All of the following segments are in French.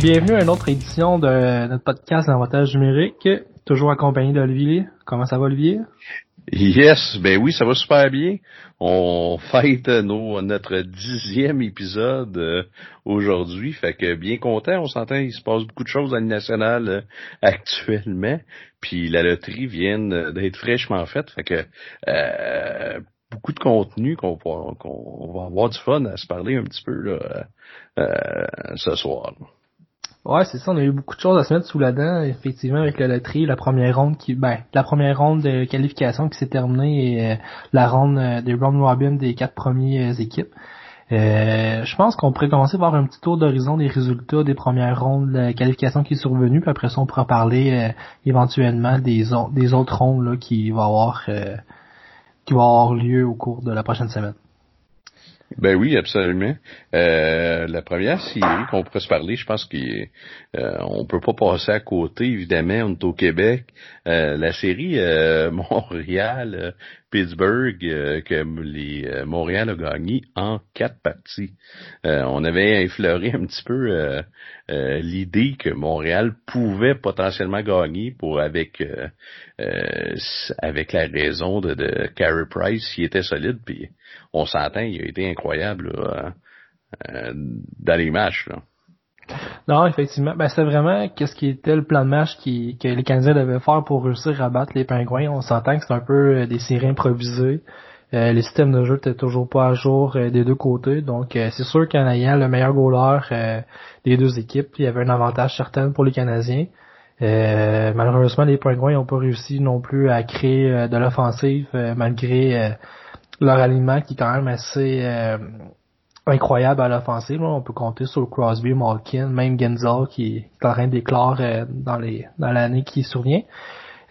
bienvenue à une autre édition de notre podcast L'avantage numérique, toujours accompagné d'Olivier. Comment ça va Olivier? Yes, ben oui, ça va super bien. On fête notre dixième épisode euh, aujourd'hui, fait que bien content. On s'entend, il se passe beaucoup de choses à nationale euh, actuellement, puis la loterie vient d'être fraîchement faite, fait que euh, beaucoup de contenu qu'on va avoir du fun à se parler un petit peu là, ce soir. Ouais, c'est ça, on a eu beaucoup de choses à se mettre sous la dent, effectivement, avec la loterie, la première ronde qui, ben, la première ronde de qualification qui s'est terminée et euh, la ronde euh, des round robin des quatre premières euh, équipes. je pense qu'on pourrait commencer par un petit tour d'horizon des résultats des premières rondes de qualification qui sont revenues, puis après ça on pourra parler éventuellement des, des autres rondes là, qui vont avoir qui vont avoir lieu au cours de la prochaine semaine. Ben oui, absolument. Euh, la première série qu'on pourrait se parler, je pense qu'on euh, peut pas passer à côté, évidemment, on est au Québec. Euh, la série euh, Montréal, Pittsburgh, que les Montréal a gagné en quatre parties. on avait effleuré un petit peu l'idée que Montréal pouvait potentiellement gagner pour avec avec la raison de, de Carey Price, qui était solide, puis on s'entend, il a été incroyable euh, dans les matchs. Non, effectivement. Ben, c'est vraiment qu'est-ce qui était le plan de match qui, que les Canadiens devaient faire pour réussir à battre les Pingouins. On s'entend que c'est un peu euh, des séries improvisées. Euh, les systèmes de jeu étaient toujours pas à jour des deux côtés. Donc c'est sûr qu'en ayant le meilleur goaler des deux équipes, il y avait un avantage certain pour les Canadiens. malheureusement, les Pingouins n'ont pas réussi non plus à créer de l'offensive malgré leur alignement qui est quand même assez euh, incroyable à l'offensive. On peut compter sur Crosby, Malkin, même Genzel qui est en train d'éclore euh, dans les dans l'année qui survient.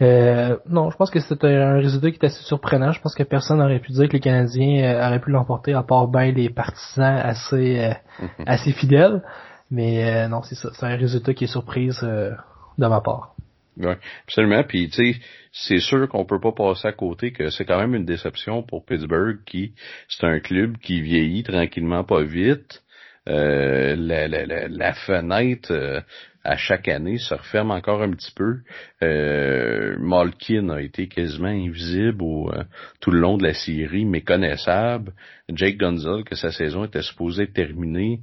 Euh, non, je pense que c'était un résultat qui était assez surprenant. Je pense que personne n'aurait pu dire que les Canadiens euh, auraient pu l'emporter à part bien les partisans assez mhm. assez fidèles. Mais non, c'est ça. C'est un résultat qui est surprise de ma part. Oui, absolument. Puis tu sais, c'est sûr qu'on peut pas passer à côté que c'est quand même une déception pour Pittsburgh qui c'est un club qui vieillit tranquillement pas vite. Euh, la, la, la, fenêtre euh, à chaque année se referme encore un petit peu. Euh, Malkin a été quasiment invisible au, euh, tout le long de la série, méconnaissable. Jake Gunzel, que sa saison était supposée terminer,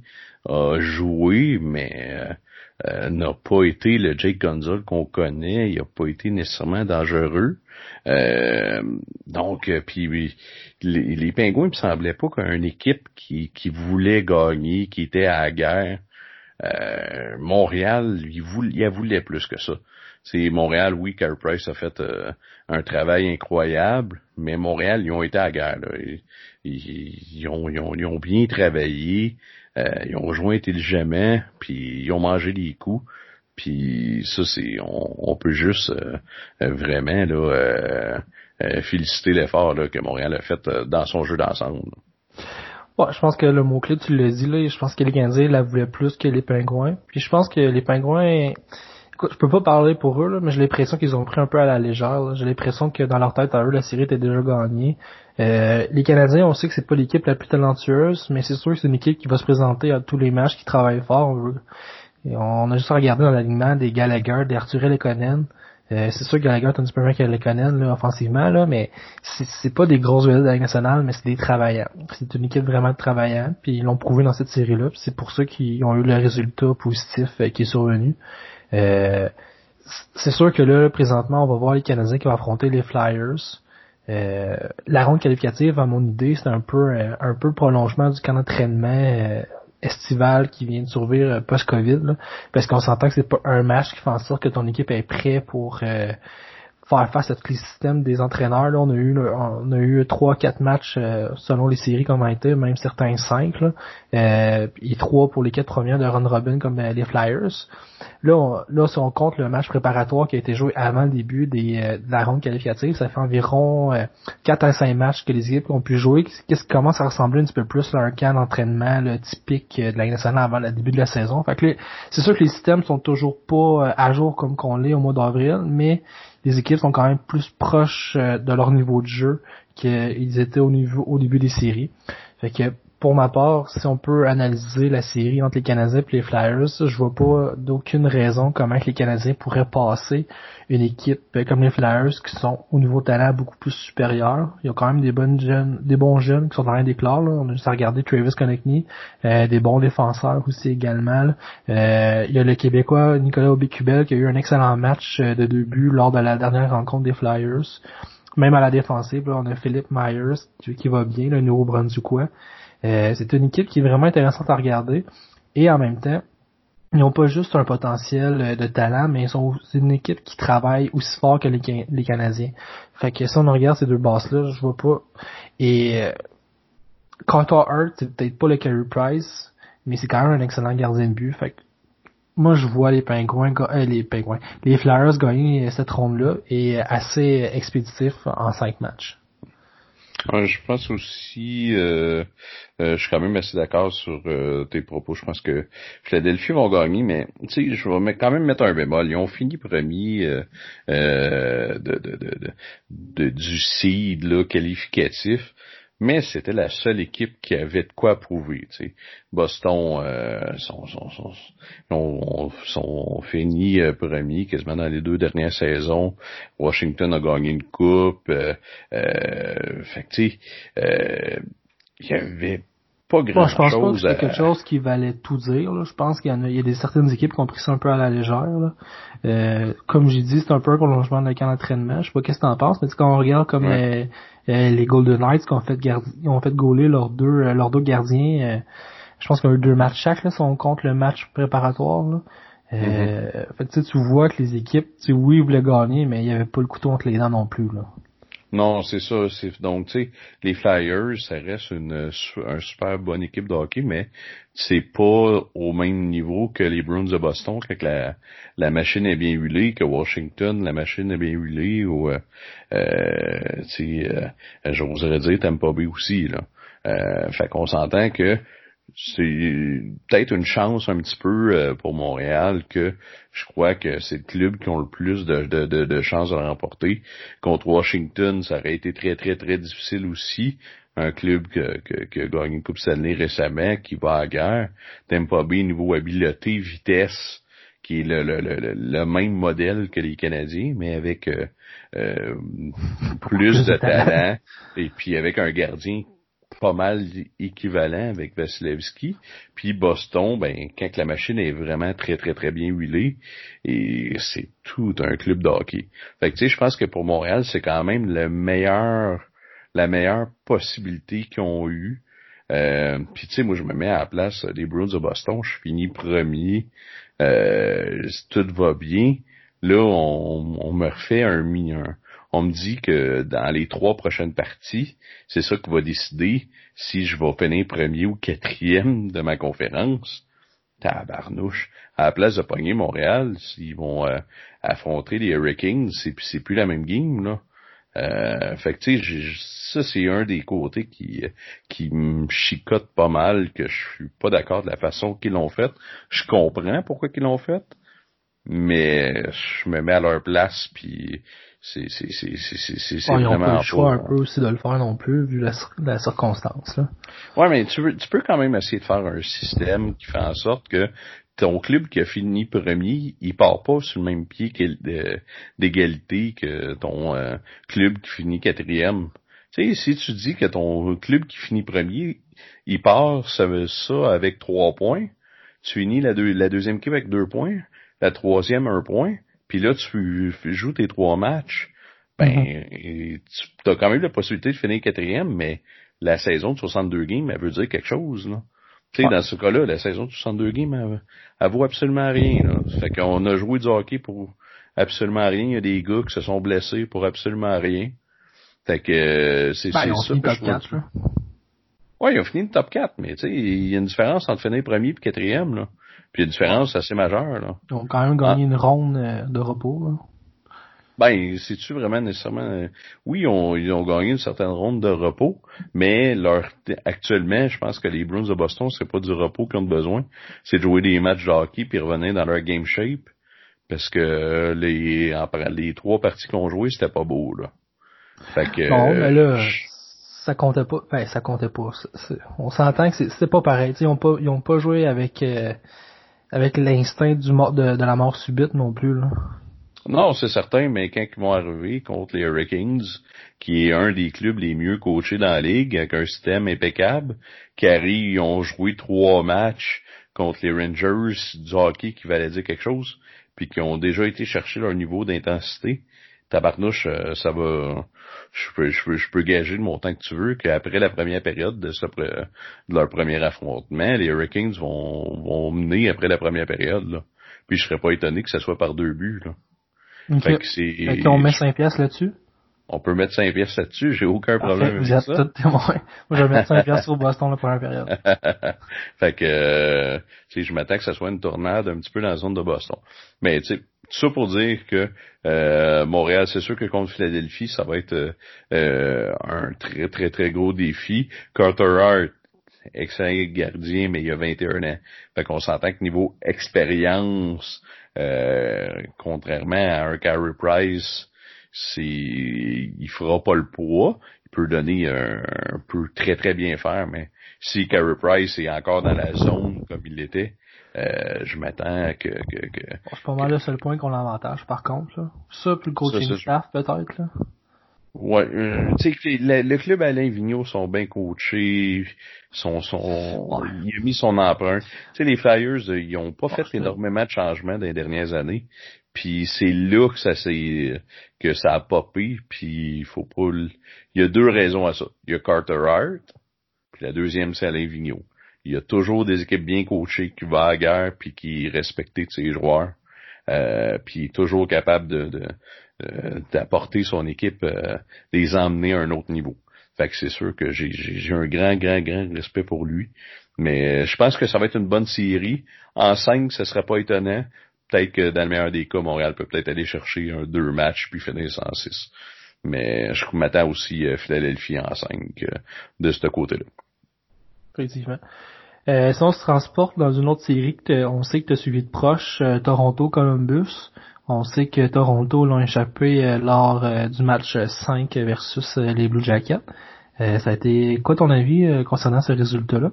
a joué, mais euh, n'a pas été le Jake Gonzalez qu'on connaît, il n'a pas été nécessairement dangereux. Euh, donc, euh, puis les, les Pingouins, il me semblait pas qu'une équipe qui, qui voulait gagner, qui était à la guerre. Montréal, il, voulait, il voulait plus que ça. C'est Montréal, oui, Carey Price a fait un travail incroyable, mais Montréal, ils ont été à la guerre. Ils, ont, ils, ont, ils, ont, bien travaillé. Euh, ils ont rejoint intelligemment, puis ils ont mangé les coups. Puis ça, c'est on, peut juste euh, vraiment là, euh, féliciter l'effort que Montréal a fait dans son jeu d'ensemble. Ouais, je pense que le mot-clé, tu l'as dit, là, je pense que les Canadiens la voulaient plus que les Pingouins. Puis je pense que les Pingouins Écoute, je peux pas parler pour eux, là, mais j'ai l'impression qu'ils ont pris un peu à la légère. J'ai l'impression que dans leur tête, à eux, la série était déjà gagnée. Euh, les Canadiens, on sait que c'est pas l'équipe la plus talentueuse, mais c'est sûr que c'est une équipe qui va se présenter à tous les matchs, qui travaille fort. On, a juste regardé dans l'alignement des Gallagher, des Arthur Lekonen. Euh, c'est sûr que Gallagher est un petit peu moins que Lekonen là, offensivement, là, mais c'est pas des grosses vedettes de la nationale, mais c'est des travaillants. C'est une équipe vraiment de travaillants, puis ils l'ont prouvé dans cette série-là. C'est pour ça qu'ils ont eu le résultat positif euh, qui est survenu. Euh, c'est sûr que là, présentement, on va voir les Canadiens qui vont affronter les Flyers. Euh, la ronde qualificative, à mon idée, c'est un peu euh, un peu prolongement du camp d'entraînement estival qui vient de survivre post-Covid. Parce qu'on s'entend que c'est pas un match qui fait en sorte que ton équipe est prête pour faire face à tous les systèmes des entraîneurs. Là, on a eu on a eu trois, quatre matchs euh, selon les séries comme a été, même certains cinq. Euh, et trois pour les quatre premières de Ron Robin comme euh, les Flyers. Là, là, si on compte le match préparatoire qui a été joué avant le début des, de la ronde qualificative, ça fait environ quatre à cinq matchs que les équipes ont pu jouer. Qu'est-ce qui commence à ressembler un petit peu plus à un camp d'entraînement typique de la nationale avant le début de la saison? C'est sûr que les systèmes sont toujours pas à jour comme qu'on l'est au mois d'avril, mais les équipes sont quand même plus proches euh, de leur niveau de jeu qu'ils étaient au début des séries. Pour ma part, si on peut analyser la série entre les Canadiens et les Flyers, je vois pas d'aucune raison comment les Canadiens pourraient passer une équipe comme les Flyers qui sont au niveau talent beaucoup plus supérieur. Il y a quand même des bonnes jeunes, des bons jeunes qui sont en train d'éclore. On a juste à regarder Travis Konechny, euh, des bons défenseurs aussi également. Euh, il y a le Québécois Nicolas Aubé-Cubel qui a eu un excellent match euh, de deux buts lors de la dernière rencontre des Flyers. Même à la défensive, on a Philippe Myers qui, va bien, le Nouveau-Brunswickois. Euh, c'est une équipe qui est vraiment intéressante à regarder. Et en même temps, ils n'ont pas juste un potentiel euh, de talent, mais ils sont une équipe qui travaille aussi fort que les, les Canadiens. Fait que si on regarde ces deux basses-là, je vois pas. Et euh, Carter Hart, c'est peut-être pas le Carey Price, mais c'est quand même un excellent gardien de but. Fait que moi je vois les pingouins euh, les pingouins les Flyers gagner cette ronde là et assez expéditif en cinq matchs je pense aussi, euh, euh, je suis quand même assez d'accord sur euh, tes propos. Je pense que Philadelphie vont gagner, mais tu sais, je vais quand même mettre un bémol. Ils ont fini premier de, de, de, de, du seed là, qualificatif mais c'était la seule équipe qui avait de quoi prouver. Tu sais. Boston euh, sont, sont, sont, ont, sont fini euh, premier quasiment dans les deux dernières saisons. Washington a gagné une coupe. Euh, euh, fait tu sais, euh, il y avait pas grand je pense pas que c'était quelque chose qui valait tout dire. Là. Je pense qu'il y en a, il y a des certaines équipes qui ont pris ça un peu à la légère. Là. Euh, comme j'ai dit, c'est un peu un prolongement de camp d'entraînement. Je sais pas qu'est-ce que t'en penses, mais quand on regarde comme les, les Golden Knights qui ont fait gardi ont fait gauler leurs deux euh, leurs deux gardiens, euh, je pense qu'il y a eu deux matchs chaque là, si on compte le match préparatoire. Là. Euh, mm-hmm. fait, tu vois que les équipes, tu oui, ils voulaient gagner, mais il y avait pas le couteau entre les dents non plus. Là. Non, c'est ça. C'est donc tu sais, les Flyers, ça reste une un super bonne équipe de hockey, mais c'est pas au même niveau que les Bruins de Boston quand la la machine est bien huilée, que Washington, la machine est bien huilée, ou euh, euh tu sais, euh, j'oserais dire Tampa Bay aussi là. Euh, fait qu'on s'entend que c'est peut-être une chance un petit peu euh, pour Montréal que je crois que c'est le club qui ont le plus de, de, de, de chances de remporter. Contre Washington, ça aurait été très, très, très difficile aussi. Un club que, que, a gagné une Coupe Stanley récemment, qui va à la guerre. T'aimes pas bien niveau habileté, vitesse, qui est le, le, le, le, même modèle que les Canadiens, mais avec euh, euh, plus de talent et puis avec un gardien pas mal équivalent avec Vasilevski. Puis Boston, ben, quand la machine est vraiment très, très, très bien huilée, et c'est tout un club de hockey. Fait que, tu sais, je pense que pour Montréal, c'est quand même le meilleur, la meilleure possibilité qu'ils ont eu. Euh, puis tu sais, moi je me mets à la place des Bruins de Boston, je finis premier, euh, tout va bien. Là, on, on me refait un, un, on me dit que dans les trois prochaines parties, c'est ça qui va décider si je vais finir premier ou quatrième de ma conférence. Tabarnouche. À la place de pogner Montréal, s'ils vont euh, affronter les Hurricanes, c'est, plus la même game, là. Euh, fait que tu sais, ça c'est un des côtés qui qui me chicote pas mal, que je suis pas d'accord de la façon qu'ils l'ont fait. Je comprends pourquoi ils l'ont fait, mais je me mets à leur place puis c'est c'est c'est c'est c'est pas le choix un peu aussi de le faire non plus vu la, la circonstance là. Ouais, mais tu tu peux quand même essayer de faire un système qui fait en sorte que ton club qui a fini premier, il part pas sur le même pied d'égalité que ton euh, club qui finit quatrième. Tu sais, si tu dis que ton club qui finit premier, il part ça, ça avec trois points, tu finis la, la deuxième équipe avec deux points, la troisième un point, puis là, tu joues tes trois matchs, ben, mm-hmm. tu as quand même la possibilité de finir quatrième, mais la saison de 62 games, elle veut dire quelque chose, là. Tu sais, dans ce cas-là, la saison de 62 games, elle, elle vaut absolument rien, là. Fait qu'on a joué du hockey pour absolument rien. Il y a des gars qui se sont blessés pour absolument rien. Fait que, euh, c'est ben, ça. Fini top 4, là. Ouais, ils ont fini le top 4, mais tu sais, il y a une différence entre finir premier et quatrième, là. Puis une différence assez majeure. Là. Ils ont quand même gagné ah. une ronde euh, de repos. Là. Ben, c'est-tu vraiment nécessairement... Euh, oui, ils ont, ils ont gagné une certaine ronde de repos, mais leur actuellement, je pense que les Bruins de Boston, c'est pas du repos qu'ils ont besoin. C'est de jouer des matchs de hockey puis revenir dans leur game shape. Parce que les, les trois parties qu'ils ont joué, c'était pas beau, là. Fait que... Bon, mais là, ça comptait pas. Ben, ça comptait pas. on s'entend que c'était pas pareil. ils ont pas, ils ont pas joué avec euh, avec l'instinct du mort de, la mort subite non plus. Là. Non, c'est certain, mais quand ils vont arriver contre les Hurricanes, qui est un des clubs les mieux coachés dans la ligue, avec un système impeccable, qui arrivent, ils ont joué trois matchs contre les Rangers du hockey qui valait dire quelque chose, puis qui ont déjà été chercher leur niveau d'intensité. Tabarnouche, euh, ça va, je peux, je peux, je peux gager de mon temps que tu veux qu'après la première période de, de leur premier affrontement, les Hurricanes vont, vont mener après la première période, là. Puis je serais pas étonné que ça soit par deux buts, là. Fait que c'est... Fait qu'on met 5 piastres là-dessus? On peut mettre 5 piastres là-dessus, j'ai aucun problème avec ça. Tout témoin. Moi, je vais mettre 5 piastres au Boston la première période. fait que, euh, je m'attends que ça soit une tornade un petit peu dans la zone de Boston. Mais, tu sais, ça pour dire que euh, Montréal, c'est sûr que contre Philadelphie, ça va être euh, un très, très, très gros défi. Carter Hart, excellent gardien, mais il y a 21 ans. Fait qu'on s'entend que niveau expérience, euh, contrairement à un Carey Price, c'est il fera pas le poids. Il peut donner un, peut très très bien faire, mais si Carey Price est encore dans la zone comme il l'était, euh, je m'attends que, que, que C'est pas mal le seul point qu'on l'avantage par contre. Là. Ça, plus le coaching staff peut-être. là. Ouais, euh, tu sais, le, le, club Alain Vigneault sont bien coachés, sont, sont, il a mis son empreinte. Tu sais, les Flyers, euh, ils ont pas fait énormément de changements dans les dernières années. Puis c'est là que ça s'est, que ça a popé. Puis il faut pas, il y a deux raisons à ça. Il y a Carter Hart, puis la deuxième c'est Alain Vigneault. Il y a toujours des équipes bien coachées qui vont à la guerre puis qui respectent ses joueurs. Euh, puis toujours capable de, de euh, d'apporter son équipe, euh, les emmener à un autre niveau. Fait que c'est sûr que j'ai, un grand, grand, grand respect pour lui. Mais euh, je pense que ça va être une bonne série. En 5, ce serait pas étonnant. Peut-être que dans le meilleur des cas, Montréal peut peut-être aller chercher un deux matchs puis finir 106. Mais je m'attends aussi à Philadelphie en 5 de ce côté-là. Effectivement. Euh, si on se transporte dans une autre série que on sait que tu as suivi de proche, Toronto-Columbus. On sait que Toronto l'ont échappé euh, lors euh, du match 5 versus euh, les Blue Jackets. ça a été quoi ton avis concernant ce résultat-là?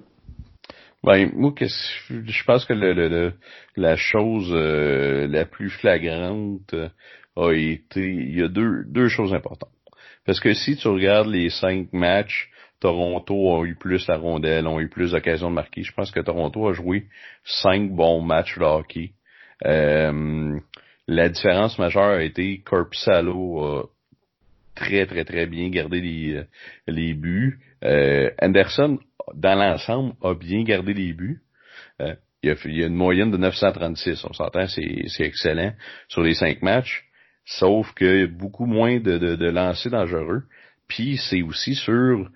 Ben, moi, je pense que le, la chose la plus flagrante a été, il y a deux, deux choses importantes. Parce que si tu regardes les cinq matchs, Toronto a eu plus la rondelle, ont eu plus d'occasions de marquer. Je pense que Toronto a joué cinq bons matchs de hockey. Euh, la différence majeure a été Corpusalo a très, très, très bien gardé les, euh, les buts. Euh, Anderson, dans l'ensemble, a bien gardé les buts. Euh, il, y a, il, a, une moyenne de 936. On s'entend, c'est, c'est excellent sur les cinq matchs. Sauf que beaucoup moins de, de, de lancers dangereux. Puis c'est aussi sur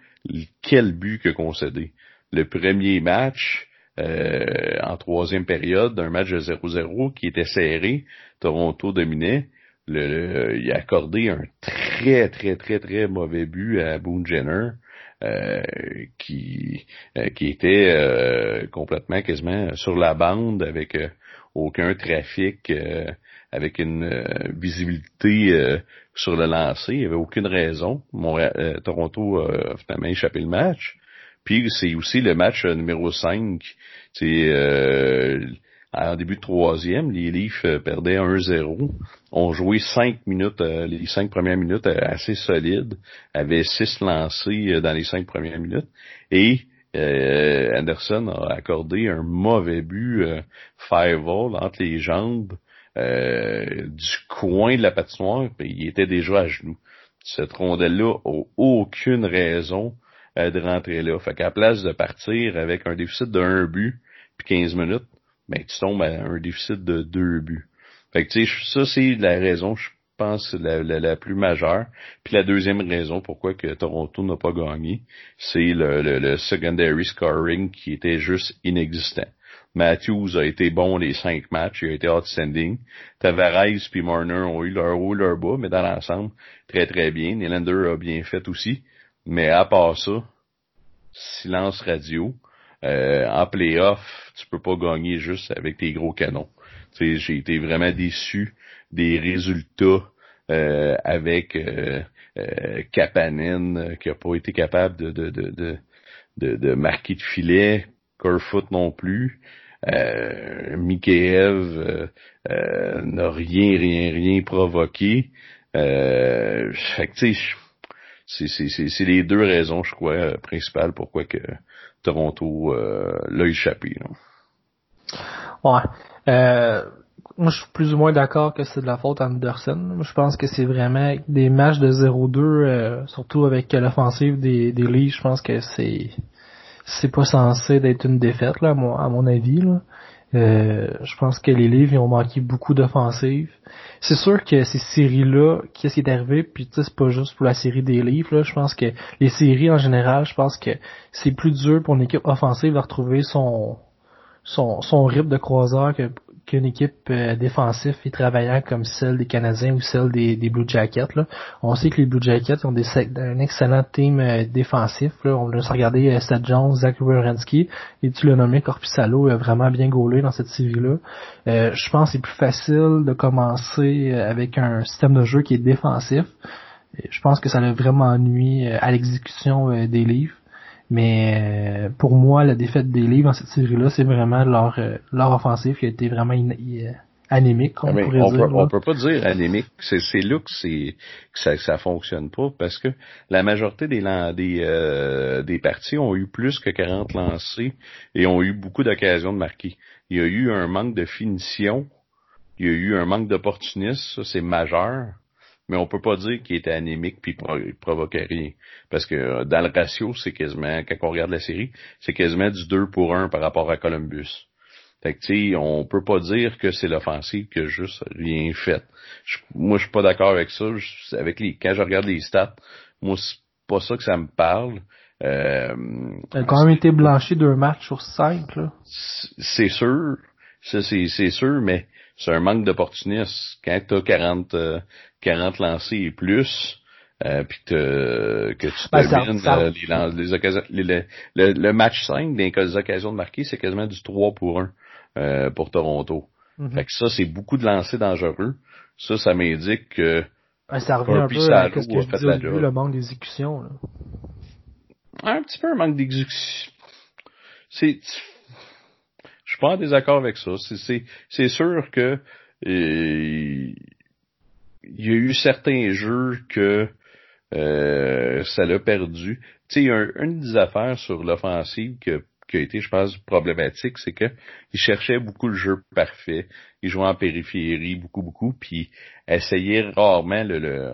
quel but que concédé. Le premier match, euh, en troisième période d'un match de 0-0 qui était serré. Toronto dominait. Le, il a accordé un très, très, très, très mauvais but à Boone Jenner. Euh, qui euh, qui était complètement quasiment sur la bande avec aucun trafic avec une visibilité sur le lancer il n'y avait aucune raison Toronto a finalement échappé le match puis c'est aussi le match euh, numéro 5. C'est euh, en début de troisième, les Leafs euh, perdaient 1-0. On jouait cinq minutes, les cinq premières minutes assez solides, avaient six lancés dans les cinq premières minutes. Et Anderson a accordé un mauvais but euh, fireball entre les jambes du coin de la patinoire, puis il était déjà à genoux. Cette rondelle-là a aucune raison euh, de rentrer là. Fait qu'à place de partir avec un déficit de un but puis 15 minutes, ben tu tombes à un déficit de deux buts. Fait que tu sais, ça c'est la raison, je pense, la, la, plus majeure. Puis la deuxième raison pourquoi que Toronto n'a pas gagné, c'est le, le, secondary scoring qui était juste inexistant. Matthews a été bon les cinq matchs, il a été outstanding. Tavares puis Marner ont eu leur haut, leur bas, mais dans l'ensemble, très très bien. Nylander a bien fait aussi. Mais à part ça, silence radio. Euh, en playoff, tu peux pas gagner juste avec tes gros canons. J'ai été vraiment déçu des résultats euh, avec euh, euh, Kapanen qui a pas été capable de de, de, de, de, marquer de filet, Kerfoot non plus. Euh, Mikheyev n'a rien, rien, rien provoqué. Euh, fait que, c'est les deux raisons, je crois, principales pourquoi que Toronto l'a échappé. Ouais. Euh, moi, je suis plus ou moins d'accord que c'est de la faute à Anderson. Je pense que c'est vraiment des matchs de 0-2, euh, surtout avec l'offensive des, des je pense que c'est c'est pas censé d'être une défaite, là, à mon, à mon avis. Là. Euh, je pense que les Leafs ils ont manqué beaucoup d'offensives. C'est sûr que ces séries-là, qu'est-ce qui est arrivé, puis c'est pas juste pour la série des Leafs, là, je pense que les séries en général, je pense que c'est plus dur pour une équipe offensive de retrouver son son, son rythme de croiseur qu'une équipe euh, défensive et travaillant comme celle des Canadiens ou celle des, des Blue Jackets. Là. On sait que les Blue Jackets ont des, un excellent team euh, défensif. Là. On a regardé euh, Seth Jones, Zach Wierenski, et tu l'as nommé Corpusalo a vraiment bien gaulé dans cette série-là. Euh, je pense que c'est plus facile de commencer avec un système de jeu qui est défensif. Je pense que ça a vraiment nuit à l'exécution des livres. Mais euh, pour moi, la défaite des livres dans cette série-là, c'est vraiment leur, euh, leur offensive qui a été vraiment euh, anémique, on pourrait dire. Peut, on peut pas dire anémique. C'est, c'est là que, c'est, que ça, ça fonctionne pas parce que la majorité des, des, des parties ont eu plus que 40 lancés et ont eu beaucoup d'occasions de marquer. Il y a eu un manque de finition, il y a eu un manque d'opportunisme, ça c'est majeur mais on peut pas dire qu'il était anémique puis il provoquait rien. Parce que euh, dans le ratio, c'est quasiment, quand on regarde la série, c'est quasiment du 2 pour 1 par rapport à Columbus. Fait que, tu sais, on peut pas dire que c'est l'offensive qui a juste rien fait. moi, je suis pas d'accord avec ça. avec les, quand je regarde les stats, moi, c'est pas ça que ça me parle. Euh, a quand même été blanchi d'un match sur cinq, là. C'est sûr. Ça, c'est sûr, mais c'est un manque d'opportunisme. Quand tu as 40, 40 lancés et plus, euh, puis que tu ben, termines les, occasions, le, match 5 des occasions de marquer, c'est quasiment du 3 pour 1 euh, pour Toronto. Mm-hmm. Fait que ça, c'est beaucoup de lancers dangereux. Ça, ça m'indique que ben, ça revient un peu à ce que je disais début, le manque d'exécution. Un petit peu un manque d'exécution. C'est je suis pas en désaccord avec ça. C'est sûr que euh, il y a eu certains jeux que euh, ça l'a perdu. Tu sais, un, une des affaires sur l'offensive qui a été, je pense, problématique, c'est que il cherchait beaucoup le jeu parfait. Il jouait en périphérie beaucoup, beaucoup, puis essayait rarement le, le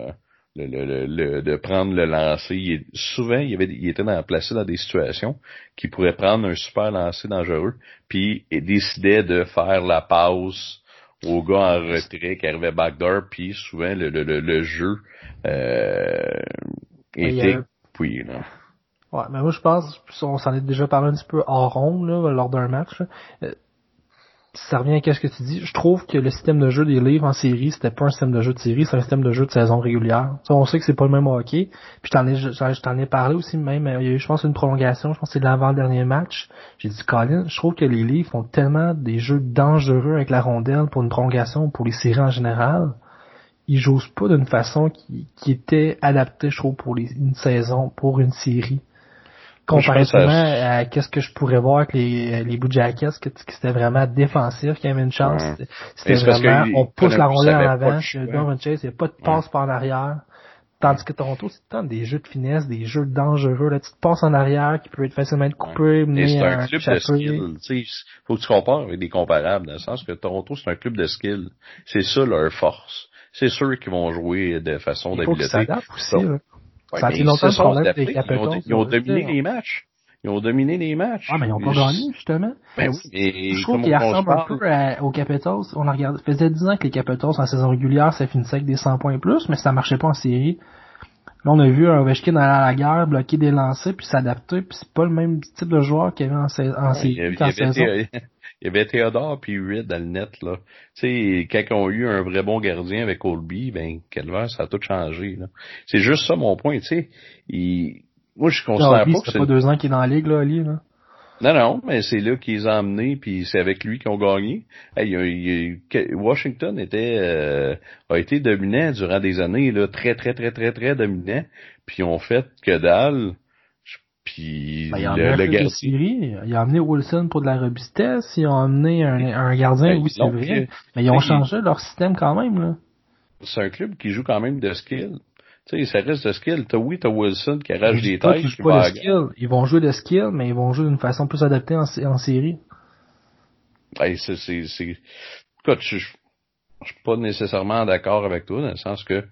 le, le, de prendre le lancer. Il, souvent, il, avait, il était dans, placé dans des situations qui pourrait prendre un super lancer dangereux, puis il décidait de faire la pause au gars en retrait qui arrivait backdoor, puis souvent le, le, le, jeu euh, était puis là. Ouais, mais moi je pense, on s'en est déjà parlé un petit peu hors ronde là, lors d'un match. Euh, ça revient à ce que tu dis. Je trouve que le système de jeu des livres en série, c'était pas un système de jeu de série, c'est un système de jeu de saison régulière. Ça, on sait que c'est pas le même hockey. Puis je t'en ai, ai parlé aussi même. Il y a eu, je pense, une prolongation. Je pense que c'est l'avant-dernier match. J'ai dit, Colin, je trouve que les livres font tellement des jeux dangereux avec la rondelle pour une prolongation, pour les séries en général. Ils jouent pas d'une façon qui, qui était adaptée, je trouve, pour les, une saison, pour une série comparativement à qu'est-ce que je pourrais voir avec les, les Blue Jackets, que, c'était vraiment défensif, qu'il y avait une chance. C'était vraiment, on pousse la rondelle en avant, Donovan Chase, il n'y a pas de passe par en arrière. Tandis que Toronto, c'est tant des jeux de finesse, des jeux dangereux, là, tu te passes en arrière qui peut être facilement coupé, mener c'est un, club de skill, tu sais, faut que tu compares avec des comparables, dans le sens que Toronto, c'est un club de skill. C'est ça leur force. C'est sûr qu'ils vont jouer de façon d'habileté. Ça a été longtemps le problème des Capitals. Ils ont, dominé les matchs. Ils ont dominé les matchs. Ah, mais ils ont pas gagné, justement. Ben oui, mais je trouve qu'ils ressemblent un peu aux Capitals. On a regardé, ça faisait 10 ans que les Capitals, en saison régulière, ça finissait avec des 100 points plus, mais ça marchait pas en série. Là, on a vu un Ovechkin aller à la guerre, bloquer des lancers, puis s'adapter, puis c'est pas le même type de joueur qu'il y avait en, en série, en saison. Il y avait Théodore puis Reed dans le net, là. Tu sais, quand on a eu un vrai bon gardien avec Colby, ben, Calvaire, ça a tout changé, là. C'est juste ça mon point, tu sais. Il... Moi, je considère pas que c'est... pas deux ans qu'il est dans la ligue, là, Ali, là. Non, non, mais c'est là qu'ils ont emmené, puis c'est avec lui qu'ils ont gagné. Washington était euh, a été dominant durant des années, là, très, très, très, très, très dominant. Puis ils ont fait que dalle. Puis ben, le, le gardien. Ils ont amené Wilson pour de la robustesse, ils ont amené un, un gardien, ben, oui, c'est vrai. Mais ils ont changé leur système quand même, là. C'est un club qui joue quand même de skill. Tu sais, ça reste de skill. T'as, oui, t'as Wilson qui arrache des têtes. Ils, pas de skill. ils vont jouer de skill, mais ils vont jouer d'une façon plus adaptée en, en série. Hey, c'est, c'est, c'est... Écoute, je, je suis pas nécessairement d'accord avec toi, dans le sens que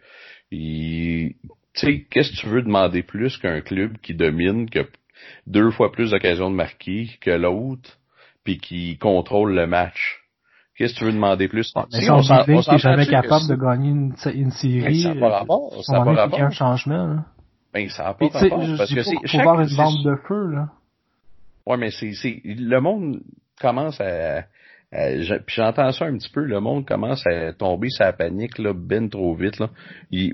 il, tu sais, qu'est-ce que tu veux demander plus qu'un club qui domine, qui a deux fois plus d'occasions de marquer que l'autre, puis qui contrôle le match? Qu'est-ce que tu veux demander plus? Ah, si on n'est jamais capable de gagner une, une série, ça n'a pas rapport. Ça n'a pas rapport. un changement, là. Ben, ça n'a pas rapport. Parce que c'est, voir une bande de feu, là. Ouais, mais c'est, c'est, le monde commence à, euh, puis j'entends ça un petit peu, le monde commence à tomber sa panique là, ben trop vite. Là.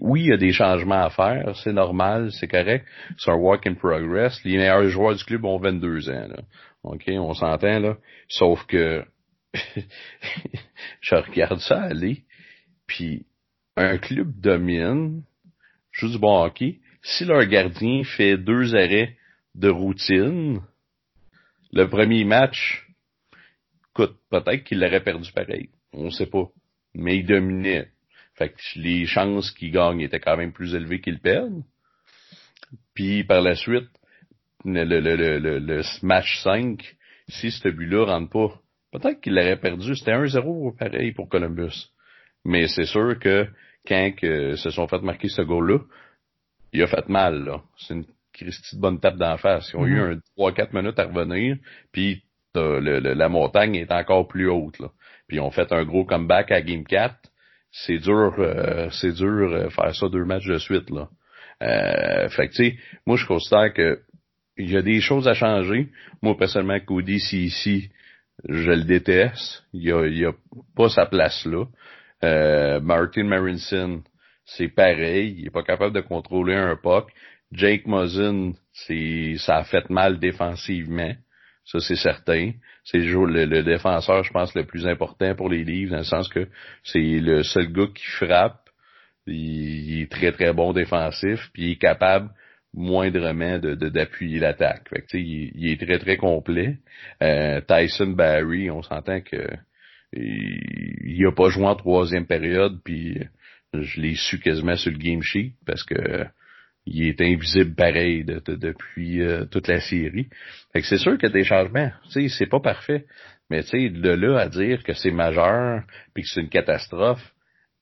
oui, il y a des changements à faire, c'est normal, c'est correct. C'est un work in progress. Les meilleurs joueurs du club ont 22 ans. Là. OK, on s'entend là. Sauf que je regarde ça aller, puis un club domine, joue du bon hockey. Si leur gardien fait deux arrêts de routine, le premier match, Écoute, peut-être qu'il l'aurait perdu pareil. On sait pas. Mais il dominait. Fait que les chances qu'il gagne étaient quand même plus élevées qu'il perde. Puis par la suite, le, le, le, le, match 5, si ce but-là rentre pas, peut-être qu'il l'aurait perdu. C'était 1-0 pareil pour Columbus. Mais c'est sûr que quand que se sont fait marquer ce goal-là, il a fait mal. là. C'est une Christie de bonne tape d'en face. Ils ont eu mm-hmm. un 3-4 minutes à revenir, puis la montagne est encore plus haute. Là. Puis on fait un gros comeback à Game 4. C'est dur, euh, c'est dur euh, faire ça deux matchs de suite. Là. Euh, fait que tu sais, moi je considère que il y a des choses à changer. Moi personnellement, Cody ici, je le déteste. Il a, il a pas sa place là. Euh, Martin Marinson, c'est pareil. Il est pas capable de contrôler un puck. Jake Muzzin, c'est ça a fait mal défensivement. Ça, c'est certain. C'est le, le, défenseur, je pense, le plus important pour les livres, dans le sens que c'est le seul gars qui frappe. Il, est très, très bon défensif, puis il est capable moindrement de d'appuyer l'attaque. Fait que, il, il, est très, très complet. Euh, Tyson Barry, on s'entend que il, a pas joué en troisième période, puis je l'ai su quasiment sur le game sheet parce que il est invisible pareil depuis euh, toute la série. Fait que c'est sûr que des changements, tu sais, c'est pas parfait. Mais tu sais, de là à dire que c'est majeur puis que c'est une catastrophe.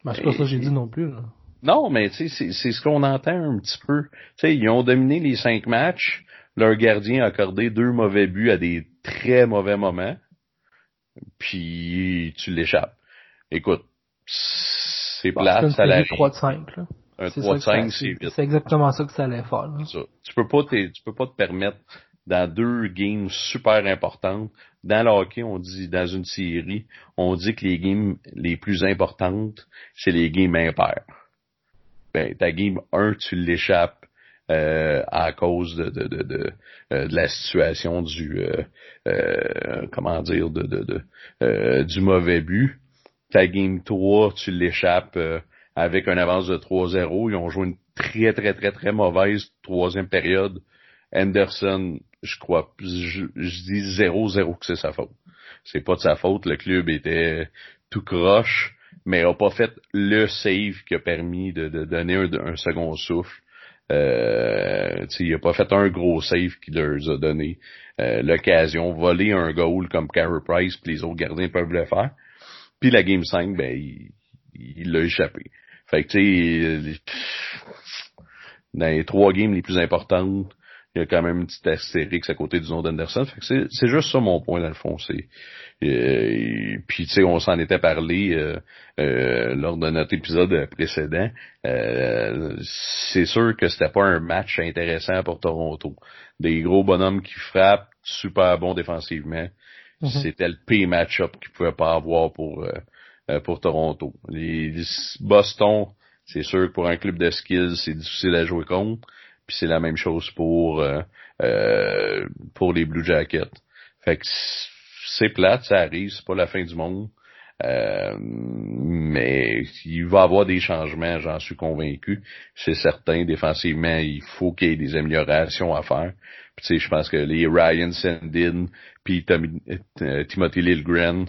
Ben, c'est pas ça que j'ai dit non plus, là. Non, mais tu sais, c'est ce qu'on entend un petit peu. Tu sais, ils ont dominé les cinq matchs. Leur gardien a accordé deux mauvais buts à des très mauvais moments. Puis tu l'échappes. Écoute, c'est plat, ça l'arrive. 3 de 5, là. Un 3 5, c'est vite. C'est exactement ça que ça allait faire. Tu peux pas tu peux pas te permettre dans deux games super importantes. Dans le hockey, on dit dans une série, on dit que les games les plus importantes, c'est les games impairs. Ben, ta game 1, tu l'échappes euh, à cause de, de, de, de, euh, de la situation du euh, euh comment dire de, de, de euh, du mauvais but. Ta game 3, tu l'échappes avec un avance de 3-0. Ils ont joué une très, très, très, très mauvaise troisième période. Anderson, je crois, je, dis 0-0 que c'est sa faute. C'est pas de sa faute. Le club était tout croche, mais a pas fait le save qui a permis de, donner un, second souffle. Euh, il a pas fait un gros save qui leur a donné euh, l'occasion. Voler un goal comme Carey Price que les autres gardiens peuvent le faire. Puis la Game 5, ben, il l'a échappé. Fait que, tu sais, dans les trois games les plus importantes, il y a quand même une petite astérix à côté du nom d'Anderson. Fait que c'est juste ça mon point, dans le fond. C'est, euh, puis, tu sais, on s'en était parlé euh, euh, lors de notre épisode précédent. c'est sûr que c'était pas un match intéressant pour Toronto. Des gros bonhommes qui frappent, super bons défensivement. Mm-hmm. C'était le pay match-up qu'ils pouvaient pas avoir pour euh, pour Toronto. Les, Boston, c'est sûr que pour un club de skills, c'est difficile à jouer contre. Puis c'est la même chose pour euh, euh, pour les Blue Jackets. Fait que c'est plate, ça arrive, c'est pas la fin du monde. Euh, mais il va y avoir des changements, j'en suis convaincu. C'est certain, défensivement, il faut qu'il y ait des améliorations à faire. Puis, je pense que les Ryan Sandin puis euh, Timothy Lilgren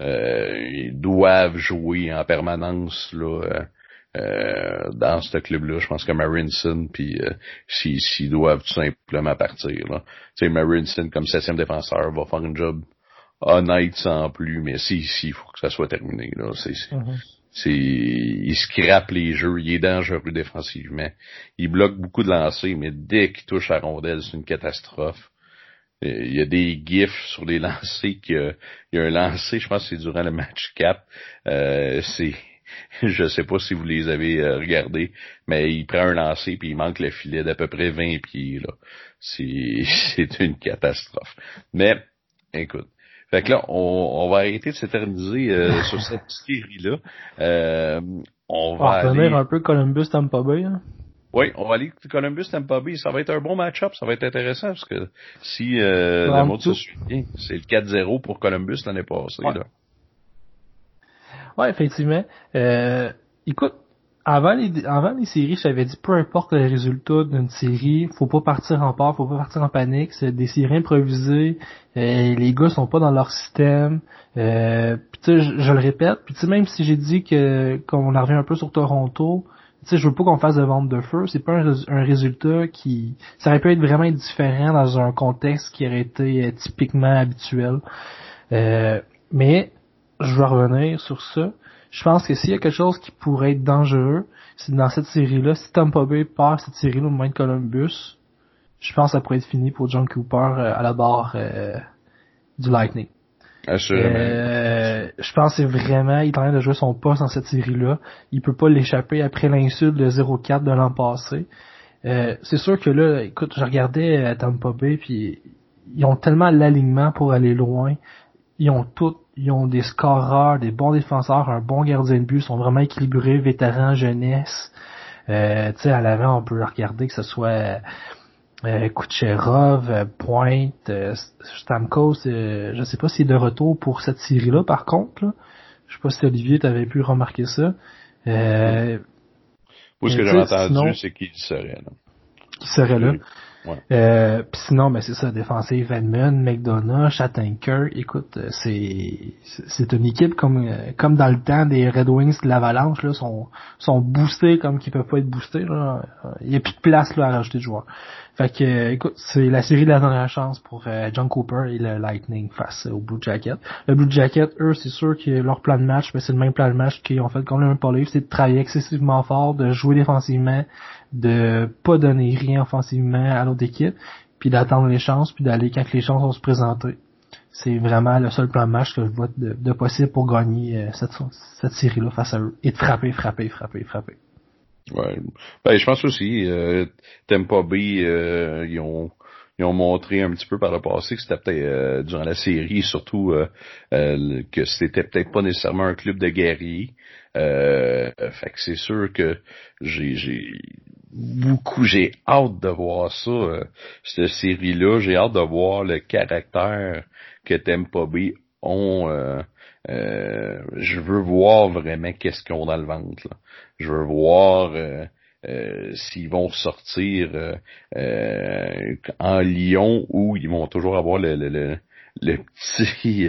euh, doivent jouer en permanence là, euh, euh, dans ce club-là. Je pense que Marinson, puis euh, s'ils doivent tout simplement partir. Là. Tu sais, Marinson, comme septième défenseur, va faire un job honnête sans plus, mais si, si, il faut que ça soit terminé. Là. C'est, c'est, mm-hmm. il scrape les jeux, il est dangereux défensivement. Il bloque beaucoup de lancers, mais dès qu'il touche à rondelle, c'est une catastrophe. Euh, il y a des gifs sur les lancers qu'il y a un lancer, je pense que c'est durant le match cap. Euh, c'est je sais pas si vous les avez euh, regardés, mais il prend un lancer puis il manque le filet d'à peu près 20 pieds. Là. C'est, c'est une catastrophe. Mais, écoute. Fait que là, on, va arrêter de s'éterniser euh, sur cette série-là. Euh, on va on aller... un peu Columbus Tampa Bay. Hein? Oui, on va aller Columbus Tampa Bay. Ça va être un bon match-up, ça va être intéressant parce que si euh, le mot se suit bien, c'est le 4-0 pour Columbus l'année passée. Là. Ouais, effectivement. Euh, écoute, avant les, avant les séries, je t'avais dit, peu importe le résultat d'une série, faut pas partir en peur, faut pas partir en panique, c'est des séries improvisées, euh, les gars sont pas dans leur système, euh, tu je, je, le répète, puis tu même si j'ai dit que, qu'on en revient un peu sur Toronto, tu je veux pas qu'on fasse de vente de feu, c'est pas un, un, résultat qui, ça aurait pu être vraiment différent dans un contexte qui aurait été euh, typiquement habituel, euh, mais je vais revenir sur ça. Je pense que s'il y a quelque chose qui pourrait être dangereux, c'est dans cette série-là, si Tampa Bay perd cette série-là au moins de Columbus, je pense que ça pourrait être fini pour John Cooper euh, à la barre euh, du Lightning. Euh, je pense que c'est vraiment, il est en train de jouer son poste dans cette série-là. Il peut pas l'échapper après l'insulte de 0-4 de l'an passé. c'est sûr que là, écoute, je regardais Tampa Bay puis ils ont tellement l'alignement pour aller loin. Ils ont tout ils ont des scoreurs, des bons défenseurs, un bon gardien de but, sont vraiment équilibrés, vétérans, jeunesse. Euh, tu sais, à l'avant, on peut regarder que ce soit euh, Kucherov, euh, Pointe, euh, Stamkos, euh, je sais pas s'il est de retour pour cette série-là, par contre. Là. Je sais pas si Olivier t'avais pu remarquer ça. Euh, Moi, ce que j'ai entendu, c'est qu'il serait là. Qu'il serait là. Euh, sinon, ben c'est ça, défensive Edmund, McDonough, Shattenkirk, écoute, euh, c'est c'est une équipe comme euh, comme dans le temps des Red Wings de l'Avalanche, là, sont sont boostés comme qu'ils peuvent pas être boostés. Là. Il y a plus de place là à rajouter de joueurs. Fait que écoute, c'est la série de la dernière chance pour John Cooper et le Lightning face au Blue Jacket. Le Blue Jacket, eux, c'est sûr que leur plan de match, ben, c'est le même plan de match qu'ils ont fait comme le Maple Leaf, c'est de travailler excessivement fort, de jouer défensivement, de pas donner rien offensivement à l'autre équipe, puis d'attendre les chances, puis d'aller quand les chances vont se présenter. C'est vraiment le seul plan de match que je vois de, possible pour gagner euh, cette, cette série-là face à eux. Et de frapper, frapper, frapper, frapper. Ouais. Ben, je pense aussi, euh, B, euh, ils ont ils ont montré un petit peu par le passé que c'était peut-être euh, durant la série surtout euh, que c'était peut-être pas nécessairement un club de guerriers. fait que c'est sûr que j'ai beaucoup. J'ai hâte de voir ça, euh, cette série-là. J'ai hâte de voir le caractère que Tempa Bay ont. Euh, euh, je veux voir vraiment qu'est-ce qu'ils ont dans le ventre. Je veux voir s'ils vont sortir en Lyon ou ils vont toujours avoir le, le petit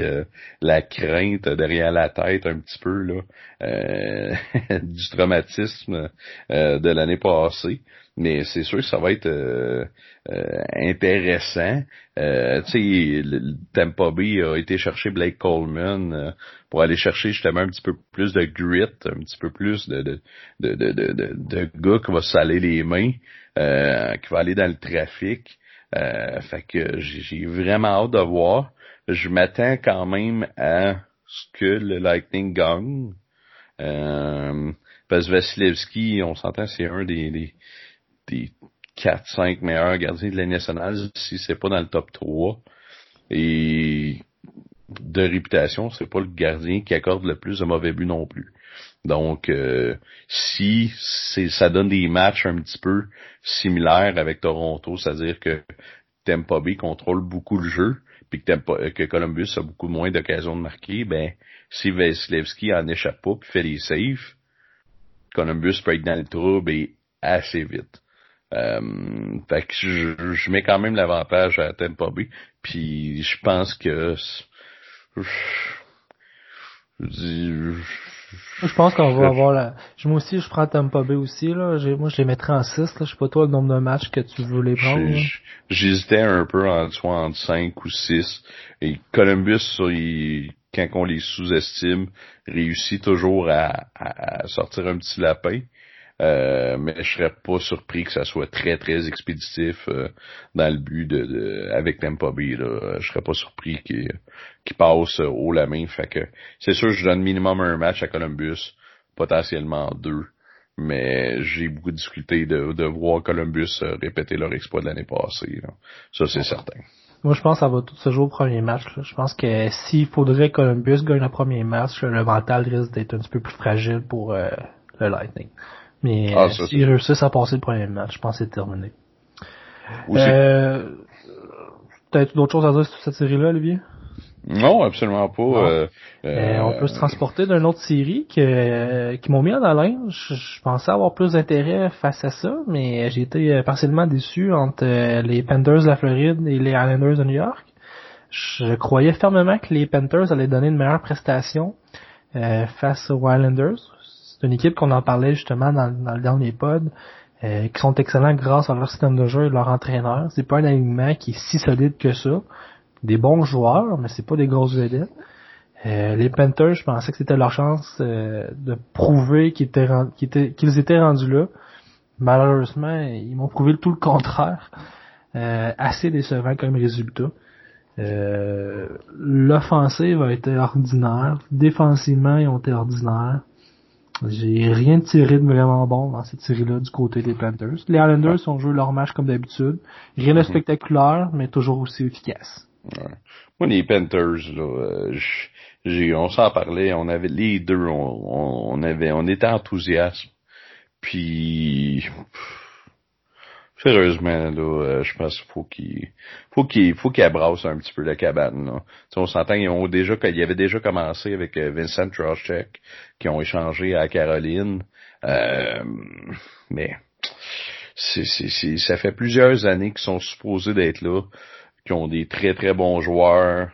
la crainte derrière la tête un petit peu là du traumatisme de l'année passée mais c'est sûr que ça va être euh, euh, intéressant. Euh, tu sais, Tampa a été chercher Blake Coleman euh, pour aller chercher justement un petit peu plus de grit, un petit peu plus de de de de, de, de gars qui va saler les mains, qui va aller dans le trafic. fait que j'ai vraiment hâte de voir. Je m'attends quand même à ce que le Lightning gagne. parce que Vasilevski, on s'entend, c'est un des, des des 4-5 meilleurs gardiens de la nationale si c'est pas dans le top 3. Et de réputation, c'est pas le gardien qui accorde le plus de mauvais buts non plus. Donc, euh, si ça donne des matchs un petit peu similaires avec Toronto, c'est-à-dire que Tampa Bay contrôle beaucoup le jeu, puis que, que Columbus a beaucoup moins d'occasions de marquer, ben si Vasilevski en échappe pas puis fait les saves, Columbus peut être dans le trouble et assez vite. Euh, fait que je, je, mets quand même l'avantage à Tampa Bay. Puis je pense que je, je pense qu'on va avoir la. Moi aussi, je prends Tampa Bay aussi, là. Moi, je les mettrais en 6, là. Je sais pas toi le nombre de matchs que tu veux les prendre. J'hésitais un peu en soit entre 5 ou 6. Et Columbus, quand on les sous-estime, réussit toujours à, à, sortir un petit lapin. Euh, mais je serais pas surpris que ça soit très très expéditif euh, dans le but de, de avec Tampa Bay. Là. Je serais pas surpris qu'il passe haut la main. Fait que c'est sûr je donne minimum un match à Columbus, potentiellement deux. Mais j'ai beaucoup de difficultés de, de voir Columbus euh, répéter leur exploit de l'année passée. Ça, c'est certain. Moi, je pense que ça va tout se jouer au premier match. Je pense que s'il faudrait que Columbus gagne le premier match, le mental risque d'être un petit peu plus fragile pour le Lightning. Mais ah, s'ils réussissent à passer le premier match, je pense que c'est terminé. Euh, T'as-tu d'autres choses à dire sur cette série-là, Olivier? Non, absolument pas. Euh, euh, on peut se transporter d'une autre série que, qui m'ont mis en haleine. Je, pensais avoir plus d'intérêt face à ça, mais j'ai été partiellement déçu entre les Panthers de la Floride et les Islanders de New York. Je croyais fermement que les Panthers allaient donner une meilleure prestation face aux Islanders. Une équipe qu'on en parlait justement dans, le dernier pod, euh, qui sont excellents grâce à leur système de jeu et leur entraîneur. C'est pas un alignement qui est si solide que ça. Des bons joueurs, mais c'est pas des grosses vedettes. Euh, les Panthers, je pensais que c'était leur chance euh, de prouver qu'ils étaient, qu'ils étaient, rendus là. Malheureusement, ils m'ont prouvé tout le contraire. assez décevant comme résultat. L'offensive a été ordinaire. Défensivement, ils ont été ordinaires. J'ai rien tiré de vraiment bon dans cette série-là du côté des Panthers. Les Islanders ont joué leur match comme d'habitude. Rien de mhm. spectaculaire, mais toujours aussi efficace. Moi, les Panthers, là, euh, j'ai, on s'en parlait, on avait les deux, on, on avait, on était enthousiastes. Puis, Sérieusement, là, euh, je pense qu'il faut qu'il faut qu'il faut qu'il abrasse un petit peu la cabane. Là. on s'entend, ils ont déjà avait déjà commencé avec euh, Vincent Trocheck, qui ont échangé à Caroline. Euh, mais c'est, c'est, ça fait plusieurs années qu'ils sont supposés d'être là, qui ont des très très bons joueurs.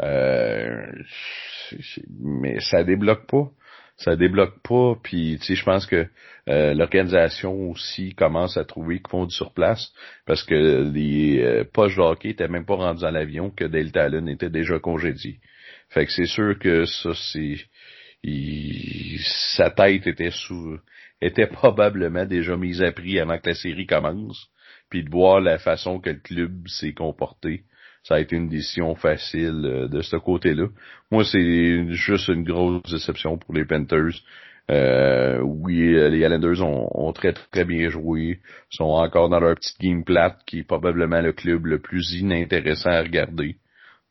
Euh, mais ça débloque pas ça débloque pas. Puis, tu sais, je pense que euh, l'organisation aussi commence à trouver qu'ils font du surplace parce que les euh, poches de hockey étaient même pas rendus à l'avion que Delta Allen était déjà congédié. Fait que c'est sûr que ça, c'est... sa tête était sous était probablement déjà mise à prix avant que la série commence. Puis de voir la façon que le club s'est comporté ça a été une décision facile euh, de ce côté-là. Moi, c'est juste une grosse déception pour les Panthers. Euh, oui, les Islanders ont, très très bien joué, sont encore dans leur petite game plate qui est probablement le club le plus inintéressant à regarder.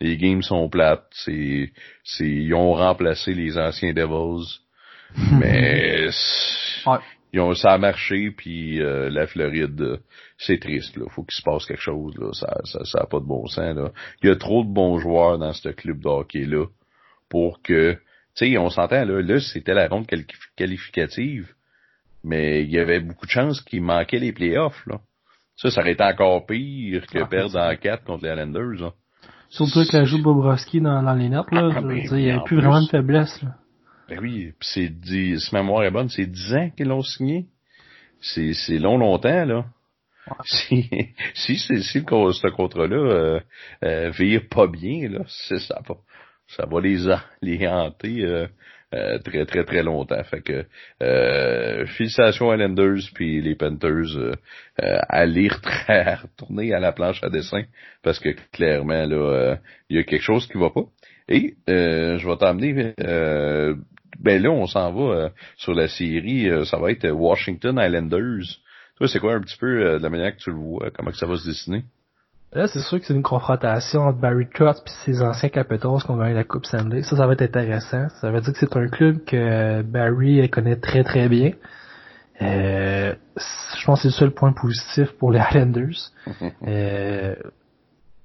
Les games sont plates, c'est, c'est, ils ont remplacé les anciens Devils, mais ils ont, ça a marché, puis euh, la Floride, c'est triste. Là. Faut qu'il se passe quelque chose. Là. Ça, ça, ça a pas de bon sens. Là. Il y a trop de bons joueurs dans ce club de hockey là pour que, tu sais, on s'entend là. Là, c'était la ronde qualificative, mais il y avait beaucoup de chances qu'il manquait les playoffs. Là. Ça, ça aurait été encore pire que ah, perdre en 4 contre les Islanders. Là. Surtout avec l'ajout de Bobrovski dans, dans les nets, là. Ah, il n'y avait plus vraiment de faiblesse. Là. Ben oui, c'est dix, si ma mémoire est bonne, c'est 10 ans qu'ils l'ont signé. C'est, c'est long, longtemps, là. Si, si, si, si ce contrat-là euh, euh, vire pas bien, là, c'est ça va, ça va les, les hanter euh, euh, très, très, très longtemps. Fait que euh, félicitations Islanders puis les Panthers euh, à lire retourner à la planche à dessin parce que clairement là, il y a quelque chose qui va pas. Et je vais t'amener ben là, on s'en va euh, sur la série, euh, ça va être Washington Islanders. Toi, c'est quoi un petit peu euh, de la manière que tu le vois, comment que ça va se dessiner? Là, c'est sûr que c'est une confrontation entre Barry Trotz et ses anciens Capitals qui ont gagné la Coupe Stanley. Ça, ça va être intéressant. Ça veut dire que c'est un club que Barry connaît très très bien. je pense que c'est le seul point positif pour les Islanders.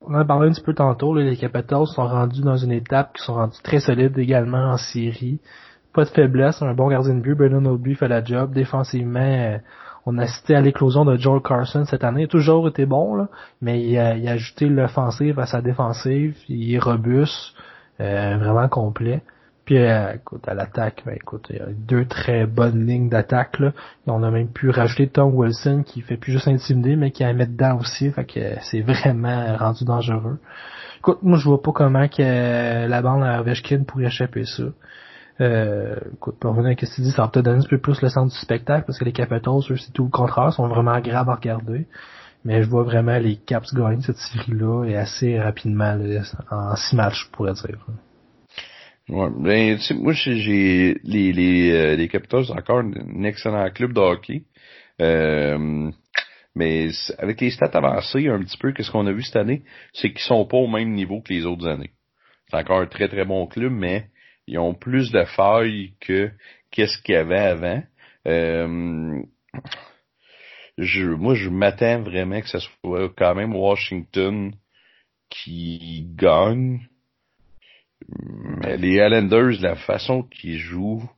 on en a parlé un petit peu tantôt, les Capitals sont rendus dans une étape qui sont rendus très solides également en série. Pas de faiblesse, un bon gardien de but, Brendan Oldby fait la job. Défensivement, euh, on a assisté à l'éclosion de Joel Carson cette année. Il a toujours été bon, là, mais il a, il a ajouté l'offensive à sa défensive. Il est robuste, euh, vraiment complet. Puis euh, écoute, à l'attaque, ben écoute, il y a deux très bonnes lignes d'attaque là. On a même pu rajouter Tom Wilson qui fait plus juste intimider, mais qui a mettre dedans aussi. Fait que c'est vraiment rendu dangereux. Écoute, moi je vois pas comment que la bande à Ovechkin pourrait échapper ça. Euh, écoute, pour revenir à ce que tu dis, ça va peut-être donner un peu plus le centre du spectacle parce que les Capitals, eux, c'est tout le contraire, sont vraiment agréables à regarder. Mais je vois vraiment les Caps gagner cette série-là et assez rapidement, en six matchs, je pourrais dire. Ouais, ben, tu sais, moi, j'ai les, les, euh, les Capitals, encore un excellent club de hockey. Euh, mais avec les stats avancées, un petit peu, qu'est-ce qu'on a vu cette année, c'est qu'ils sont pas au même niveau que les autres années. C'est encore un très très bon club, mais ils ont plus de failles que qu'est-ce qu'il y avait avant. Euh, je, moi, je m'attends vraiment que ce soit quand même Washington qui gagne. Mais les Islanders, la façon qu'ils jouent,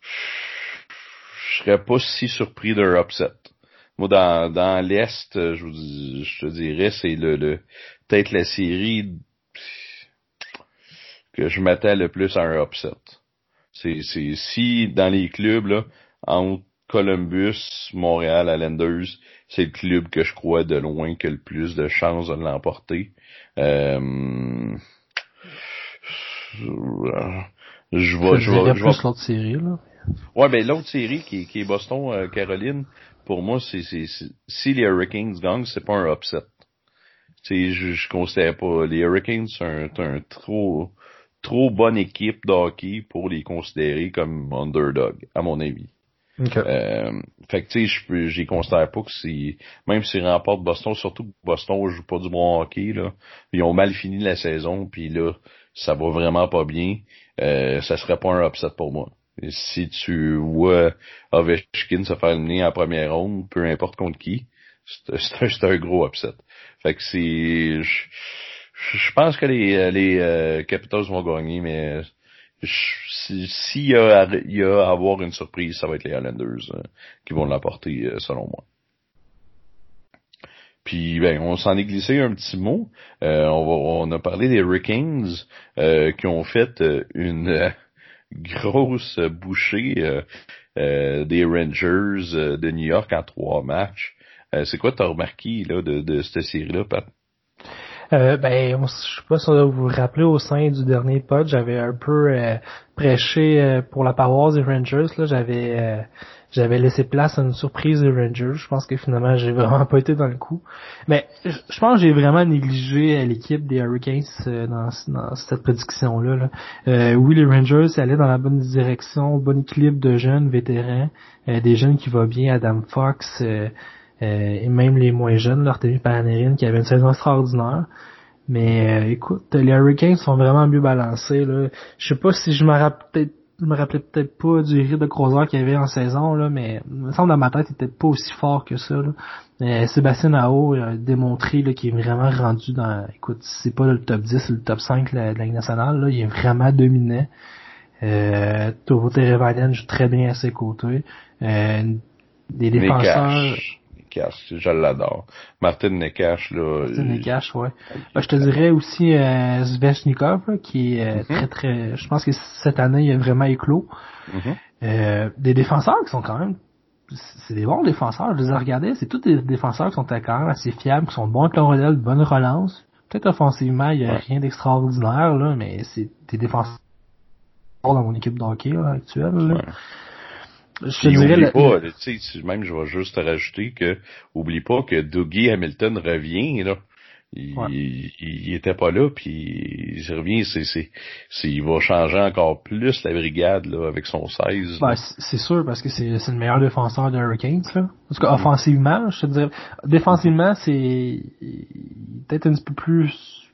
je serais pas si surpris d'un upset. Moi, dans, dans l'Est, je, vous, je te dirais, c'est le, le peut-être la série que je m'attends le plus à un upset. C'est, si dans les clubs, là, entre Columbus, Montréal, Islanders, c'est le club que je crois de loin qui a le plus de chances de l'emporter. Euh, je vois, je vois, je l'autre série, là. Ouais, ben, l'autre série qui, qui est Boston, euh, Caroline, pour moi, c'est, si les Hurricanes gagnent, c'est pas un upset. Tu sais, je, je considère pas. Les Hurricanes, c'est un, un trop, trop bonne équipe d'hockey pour les considérer comme underdog, à mon avis. Okay. Euh, fait que tu sais, je j'y considère pas que c'est même s'ils remportent Boston, surtout que Boston joue pas du bon hockey là, ils ont mal fini la saison, puis là ça va vraiment pas bien. Euh, ça serait pas un upset pour moi. Et si tu vois Ovechkin se faire mener en première ronde, peu importe contre qui, c'est un, un, gros upset. Fait que c'est, je, pense que les, les euh, Capitals vont gagner, mais s'il y, a, y a à avoir une surprise, ça va être les Islanders euh, qui vont l'apporter, euh, selon moi. Puis ben, on s'en est glissé un petit mot. Euh, on, va, on a parlé des Hurricanes qui ont fait une grosse bouchée des Rangers de New York en trois matchs. C'est quoi t'as remarqué là de, de cette série-là, Pat? Euh, ben, je sais pas si vous vous rappelez au sein du dernier pod, j'avais un peu euh, prêché euh, pour la paroisse des Rangers. Là, j'avais j'avais laissé place à une surprise des Rangers. Je pense que finalement, j'ai vraiment pas été dans le coup. Mais je pense que j'ai vraiment négligé l'équipe des Hurricanes dans, cette prédiction-là. Là. oui, les Rangers allaient dans la bonne direction, bon équilibre de jeunes vétérans, des jeunes qui vont bien, Adam Fox. Et même les moins jeunes, l'Artemis Panarin, qui avait une saison extraordinaire. Mais euh, écoute, les Hurricanes sont vraiment mieux balancés. Là. Je sais pas si je me rappelais je me rappelais peut-être pas du rythme de croiseur qu'il y avait en saison, là, mais il me semble dans ma tête, il était pas aussi fort que ça. Là. Mais Sébastien Nao a démontré qu'il est vraiment rendu dans. Écoute, c'est pas le top 10, le top 5 de la, Ligue nationale, là, il est vraiment dominant. Euh, Tovo joue très bien à ses côtés. Euh, des défenseurs. Je l'adore. Martin Nekash, là. Martin Nekash, ouais. Ben, je te dirais aussi euh, Sveshnikov, qui est euh, mm-hmm. très très. Je pense que cette année il a vraiment éclos. Mm-hmm. euh, des défenseurs qui sont quand même. C'est des bons défenseurs. Je les ai regardés. C'est tous des défenseurs qui sont quand même assez fiables, qui sont bons avec le de bonne relance. Peut-être offensivement, il n'y a rien d'extraordinaire, là, mais c'est des défenseurs dans mon équipe d'hockey actuelle. Là. Je te dirais pas, tu sais, même je vais juste rajouter que oublie pas que Dougie Hamilton revient là. Il, il, était pas là, puis il revient, c'est, c'est, c'est, il va changer encore plus la brigade là avec son 16. Ben, c'est sûr parce que c'est, c'est le meilleur défenseur de Hurricanes là. Parce qu'offensivement, je te dirais, défensivement c'est peut-être un petit peu plus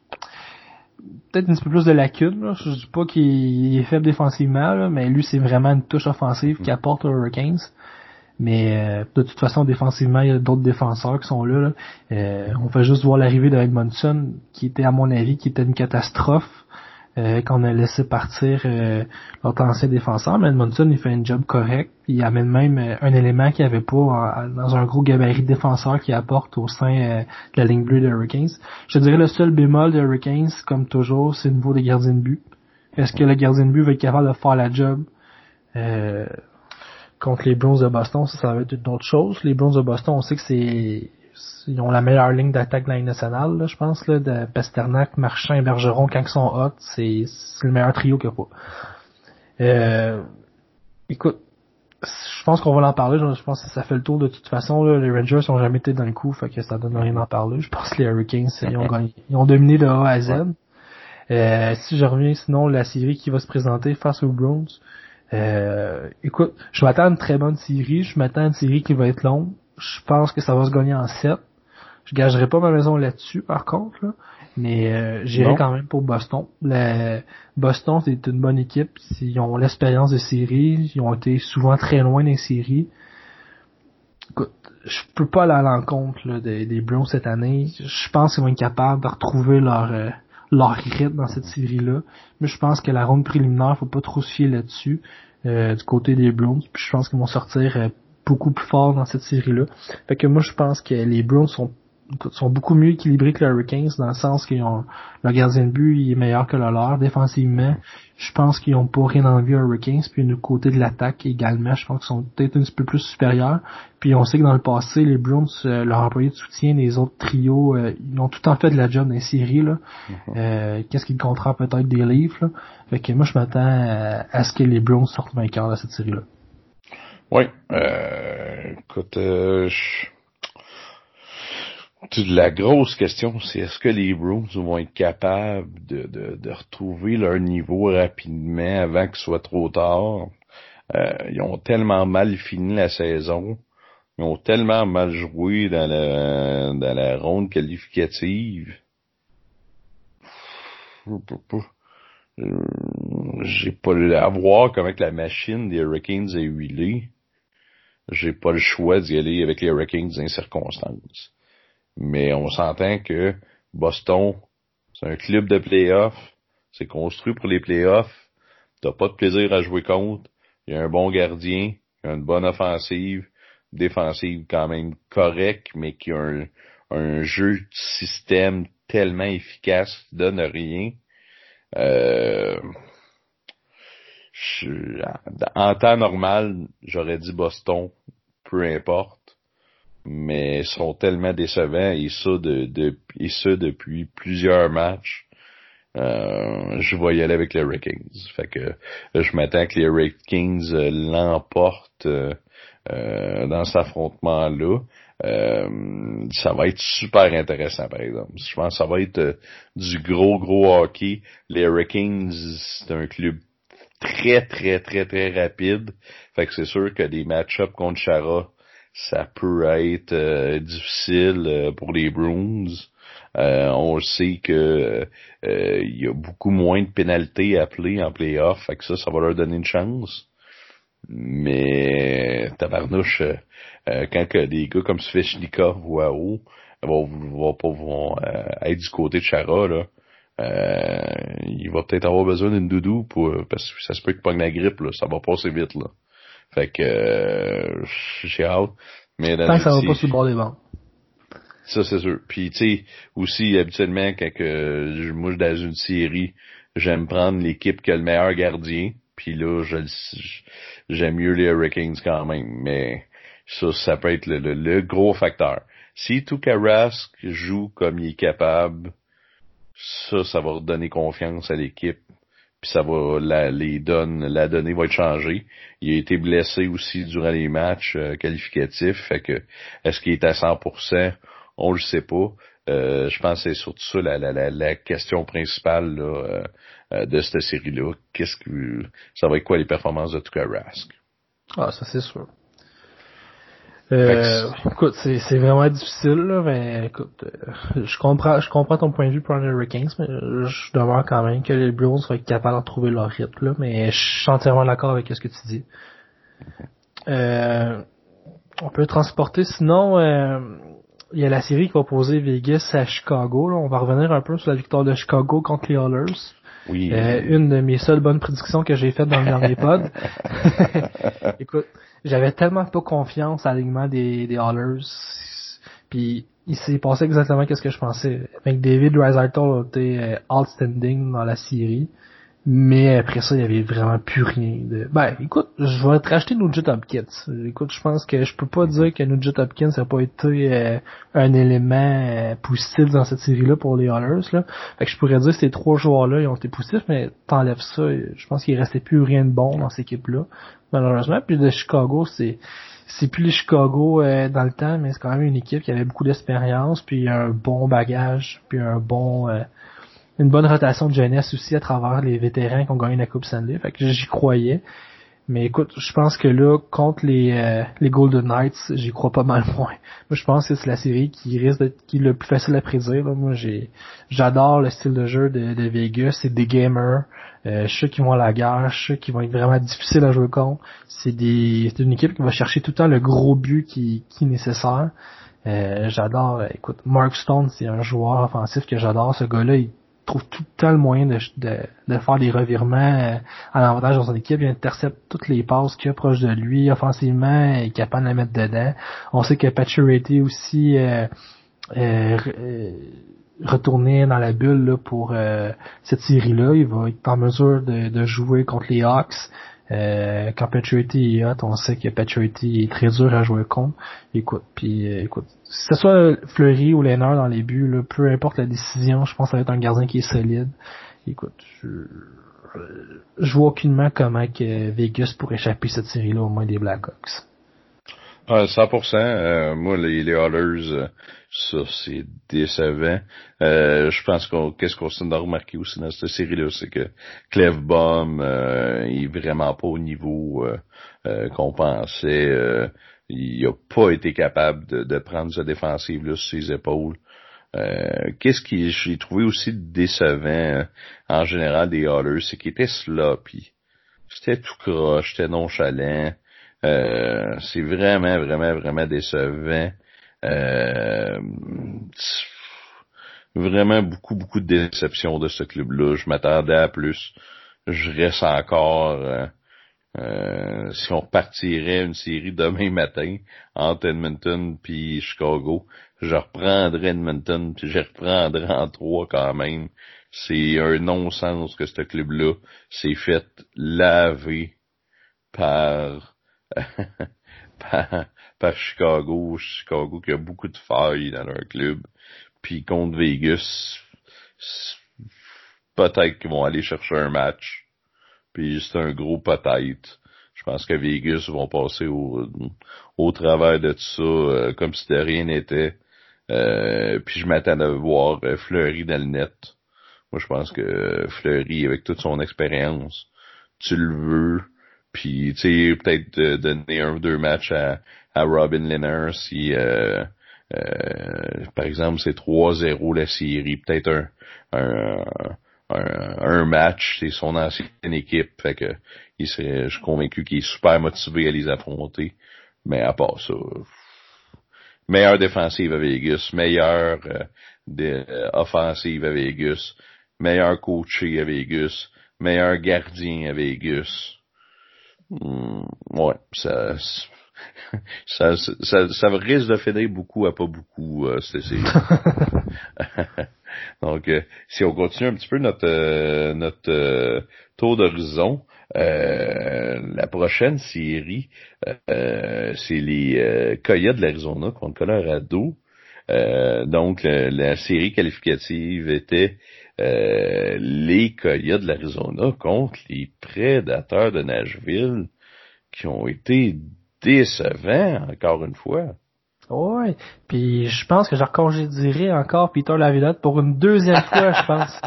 peut-être un petit peu plus de lacunes. Là. Je dis pas qu'il est faible défensivement, là, mais lui, c'est vraiment une touche offensive qui apporte aux Hurricanes. Mais euh, de toute façon, défensivement, il y a d'autres défenseurs qui sont là. Euh, on fait juste voir l'arrivée de Edmondson, qui était, à mon avis, qui était une catastrophe euh, qu'on a laissé partir euh, notre ancien défenseur. Mais Edmondson, il fait un job correct. Il amène même un élément qu'il n'y avait pas dans un gros gabarit de défenseur qu'il apporte au sein de la ligne bleue de Hurricanes. Je dirais le seul bémol de Hurricanes, comme toujours, c'est le niveau des gardiens de but. Est-ce que le gardien de but va être capable de faire la job euh, contre les Browns de Boston, ça, ça va être une autre chose. Les Browns de Boston, on sait que c'est ils ont la meilleure ligne d'attaque de la nationale, je pense, là, de Pasternak, Marchand et Bergeron, quand ils sont hot, c'est, le meilleur trio qu'il y a pas. Euh, écoute, je pense qu'on va en parler, je pense que ça fait le tour de toute façon, les Rangers ont jamais été dans le coup, fait que ça donne rien d'en parler. Je pense que les Hurricanes, ils ont, ils ont dominé de A à Z. Euh, si je reviens sinon la série qui va se présenter face aux Browns, euh, écoute, je m'attends à une très bonne série. Je m'attends à une série qui va être longue. Je pense que ça va se gagner en 7. Je gagerai pas ma maison là-dessus, par contre. Mais euh, j'irai quand même pour Boston. Boston, c'est une bonne équipe. Ils ont l'expérience de série. Ils ont été souvent très loin des séries. Écoute, je peux pas aller à l'encontre des, des Browns cette année. Je pense qu'ils vont être capables de retrouver leur... Euh, leur rythme dans cette série-là. Mais je pense que la ronde préliminaire, faut pas trop se fier là-dessus euh, du côté des Browns. Puis je pense qu'ils vont sortir euh, beaucoup plus fort dans cette série-là. Fait que moi, je pense que les Browns sont sont beaucoup mieux équilibrés que les Hurricanes dans le sens qu'ils ont le gardien de but il est meilleur que le leur défensivement. Je pense qu'ils ont pas rien envie aux Hurricanes puis du côté de l'attaque également je pense qu'ils sont peut-être un petit peu plus supérieurs. Puis on sait que dans le passé les Browns euh, leur employé de soutien des autres trios euh, ils ont tout en fait de la job dans les séries là. Mm-hmm. euh, qu'est-ce qu'ils compteront peut-être des livres là. Fait que moi je m'attends à, ce que les Browns sortent vainqueurs de cette série là oui écoute je la grosse question, c'est est-ce que les Bruins vont être capables de, de, de retrouver leur niveau rapidement avant que ce soit trop tard? Euh, ils ont tellement mal fini la saison. Ils ont tellement mal joué dans la, dans la ronde qualificative. J'ai pas à voir comment la machine des Hurricanes est huilée. J'ai pas le choix d'y aller avec les Hurricanes dans circonstances. Mais on s'entend que Boston, c'est un club de playoffs. C'est construit pour les playoffs. T'as pas de plaisir à jouer contre. Il y a un bon gardien. Y a une bonne offensive. Défensive quand même correct, mais qui a un, un jeu de système tellement efficace qui donne rien. Euh, en temps normal, j'aurais dit Boston, peu importe mais sont tellement décevants et ça de, ça depuis plusieurs matchs. Euh, je vais y aller avec les Hurricanes. Fait que je m'attends que les Hurricanes euh, l'emportent euh, euh, dans cet affrontement-là. ça va être super intéressant, par exemple. Je pense que ça va être du gros, gros hockey. Les Hurricanes, c'est un club très, très, très, très rapide. Fait que c'est sûr que des match-ups contre Chara, ça peut être euh, difficile euh, pour les Bruins. Euh, on sait que il y a beaucoup moins de pénalités appelées en playoff, fait que ça, ça va leur donner une chance. Mais tabarnouche, quand que des gars comme Svechnikov voient haut, vont, vont, vont être du côté de Chara, là, il va peut-être avoir besoin d'une doudou pour parce que ça se peut qu'il pogne la grippe, là, ça va passer vite là. Fait que euh, j'ai hâte. Mais ça va pas sur le bord des vents. Ça, c'est sûr. Puis, tu sais, aussi, habituellement, quand que, moi, je dans une série, j'aime prendre l'équipe qui a le meilleur gardien. Puis là, je j'aime mieux les Hurricanes quand même. Mais ça, ça peut être le, le, gros facteur. Si Rask joue comme il est capable, ça, ça va redonner confiance à l'équipe puis ça va la, les donne, la donnée va être changée. Il a été blessé aussi durant les matchs euh, qualificatifs, fait que est-ce qu'il est à 100%, on le sait pas. Euh, je pense que c'est surtout ça la, la, la, question principale là, euh, de cette série-là. Qu'est-ce que ça va être quoi les performances de Tuka Rask? Ah, ça c'est sûr. Euh, écoute, c'est vraiment difficile, là, mais écoute, euh, je comprends je comprends ton point de vue pour les Hurricanes, mais je demeure quand même que les Bruins être capables de trouver leur rythme, là, mais je suis entièrement d'accord avec ce que tu dis. Euh, peut transporter. Sinon, euh, il y a la série qui va poser Vegas à Chicago. On va revenir un peu sur la victoire de Chicago contre les Oilers. Oui. Euh, une de mes seules bonnes prédictions que j'ai faites dans le dernier pod. Écoute, j'avais tellement pas confiance à l'alignement des, des Oilers. Puis il s'est passé exactement ce que je pensais. Avec David Reisertal a été euh, outstanding dans la série. Mais après ça, il y avait vraiment plus rien de... Ben, écoute, je vais te racheter Nugent Hopkins. Écoute, je pense que je peux pas dire que Nugent Hopkins n'a pas été euh, un élément euh, positif dans cette série-là pour les Oilers. Là. Fait que je pourrais dire que ces trois joueurs-là, ils ont été positifs, mais t'enlèves ça, je pense qu'il restait plus rien de bon dans cette équipe-là, malheureusement. Puis de Chicago, c'est c'est plus les Chicago euh, dans le temps, mais c'est quand même une équipe qui avait beaucoup d'expérience, puis un bon bagage, puis un bon une bonne rotation de jeunesse aussi à travers les vétérans qui ont gagné la Coupe Stanley. Fait que j'y croyais. Mais écoute, je pense que là, contre les, euh, les Golden Knights, j'y crois pas mal moins. Moi, je pense que c'est la série qui risque d'être qui est le plus facile à prédire. Moi, j'ai j'adore le style de jeu de, de Vegas. C'est des gamers. Euh, je sais qu'ils vont à la guerre. Sais qu'ils vont être vraiment difficiles à jouer contre. C'est des c'est une équipe qui va chercher tout le temps le gros but qui, qui est nécessaire. Euh, j'adore, écoute, Mark Stone, c'est un joueur offensif que j'adore. Ce gars-là, il trouve tout le temps le moyen de, de, de faire des revirements euh, à l'avantage dans son équipe. Il intercepte toutes les passes qu'il a proche de lui. Offensivement, il est capable de la mettre dedans. On sait que Paturity aussi euh, euh, euh, retourner dans la bulle là, pour euh, cette série-là. Il va être en mesure de, de jouer contre les Hawks. Euh, quand Paturity est hot, on sait que Paturity est très dur à jouer contre. Écoute, puis écoute, que ce soit Fleury ou Lennard dans les buts, là, peu importe la décision, je pense que ça va être un gardien qui est solide. Écoute, je, je vois aucunement comment que Vegas pourrait échapper cette série-là au moins des Blackhawks. Ah, 100%. Euh, moi, les, les euh, ça, c'est décevant. Euh, je pense qu'on qu'est-ce qu'on s'est remarqué aussi dans cette série-là, c'est que Cleve Baum euh, est vraiment pas au niveau euh, qu'on pensait. il a pas été capable de, de prendre sa défensive là, sur ses épaules. qu'est-ce qui j'ai trouvé aussi décevant en général des Oilers, c'est qu'il était sloppy. C'était tout croche, c'était nonchalant. Euh, c'est vraiment, vraiment, vraiment décevant. Euh, vraiment beaucoup, beaucoup de déception de ce club-là. Je m'attendais à plus. Je reste encore. Euh, euh, si on partirait une série demain matin entre Edmonton puis Chicago, je reprendrais Edmonton puis je reprendrais en trois quand même. C'est un non-sens que ce club-là s'est fait laver par par, Chicago. Chicago qui a beaucoup de failles dans leur club. Puis contre Vegas, peut-être qu'ils vont aller chercher un match. Puis c'est un gros peut-être. Je pense que Vegas vont passer au, au travers de tout ça euh, comme si de rien n'était. Euh, puis je m'attends à voir euh, Fleury dans le net. Moi, je pense que Fleury, avec toute son expérience, tu le veux, puis, tu sais, peut-être donner un ou deux matchs à, à Robin Lehner si, euh, euh, par exemple, c'est 3-0 la série. Peut-être un, un, un, un, match, c'est son ancienne équipe. Fait que il serait, je suis convaincu qu'il est super motivé à les affronter. Mais à part ça, meilleure défensive à Vegas, meilleure euh, de, euh, offensive à Vegas, meilleur coaché à Vegas, meilleur gardien à Vegas. Hmm, ouais, ça, ça, ça, ça, risque de finir beaucoup à pas beaucoup, euh, Donc, euh, si on continue un petit peu notre euh, notre euh, tour d'horizon, la prochaine série, c'est les Coyotes de l'Arizona contre Colorado. donc, la série qualificative était euh, les Coyotes de l'Arizona contre les Prédateurs de Nashville qui ont été décevants encore une fois. Ouais, puis je pense que je congédierai encore Peter Laviolette pour une deuxième fois, je pense.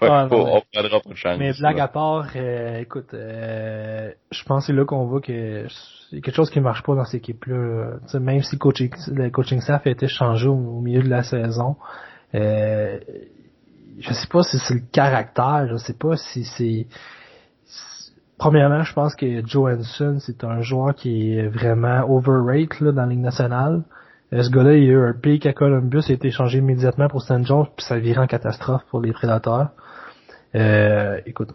Ah, on prendra pas de chance. Mais blague à part, euh, écoute, euh, je pense que c'est là qu'on voit que c'est quelque chose qui marche pas dans cette équipe-là. Même si coaching, le coaching staff a été changé au milieu de la saison, euh, je sais pas si c'est le caractère, je sais pas si c'est premièrement, je pense que Johansson, c'est un joueur qui est vraiment overrated là, dans la Ligue nationale. Euh, ce gars-là, il a eu un pic à Columbus, il a été échangé immédiatement pour St. John's, puis ça virait en catastrophe pour les prédateurs. Euh, écoute,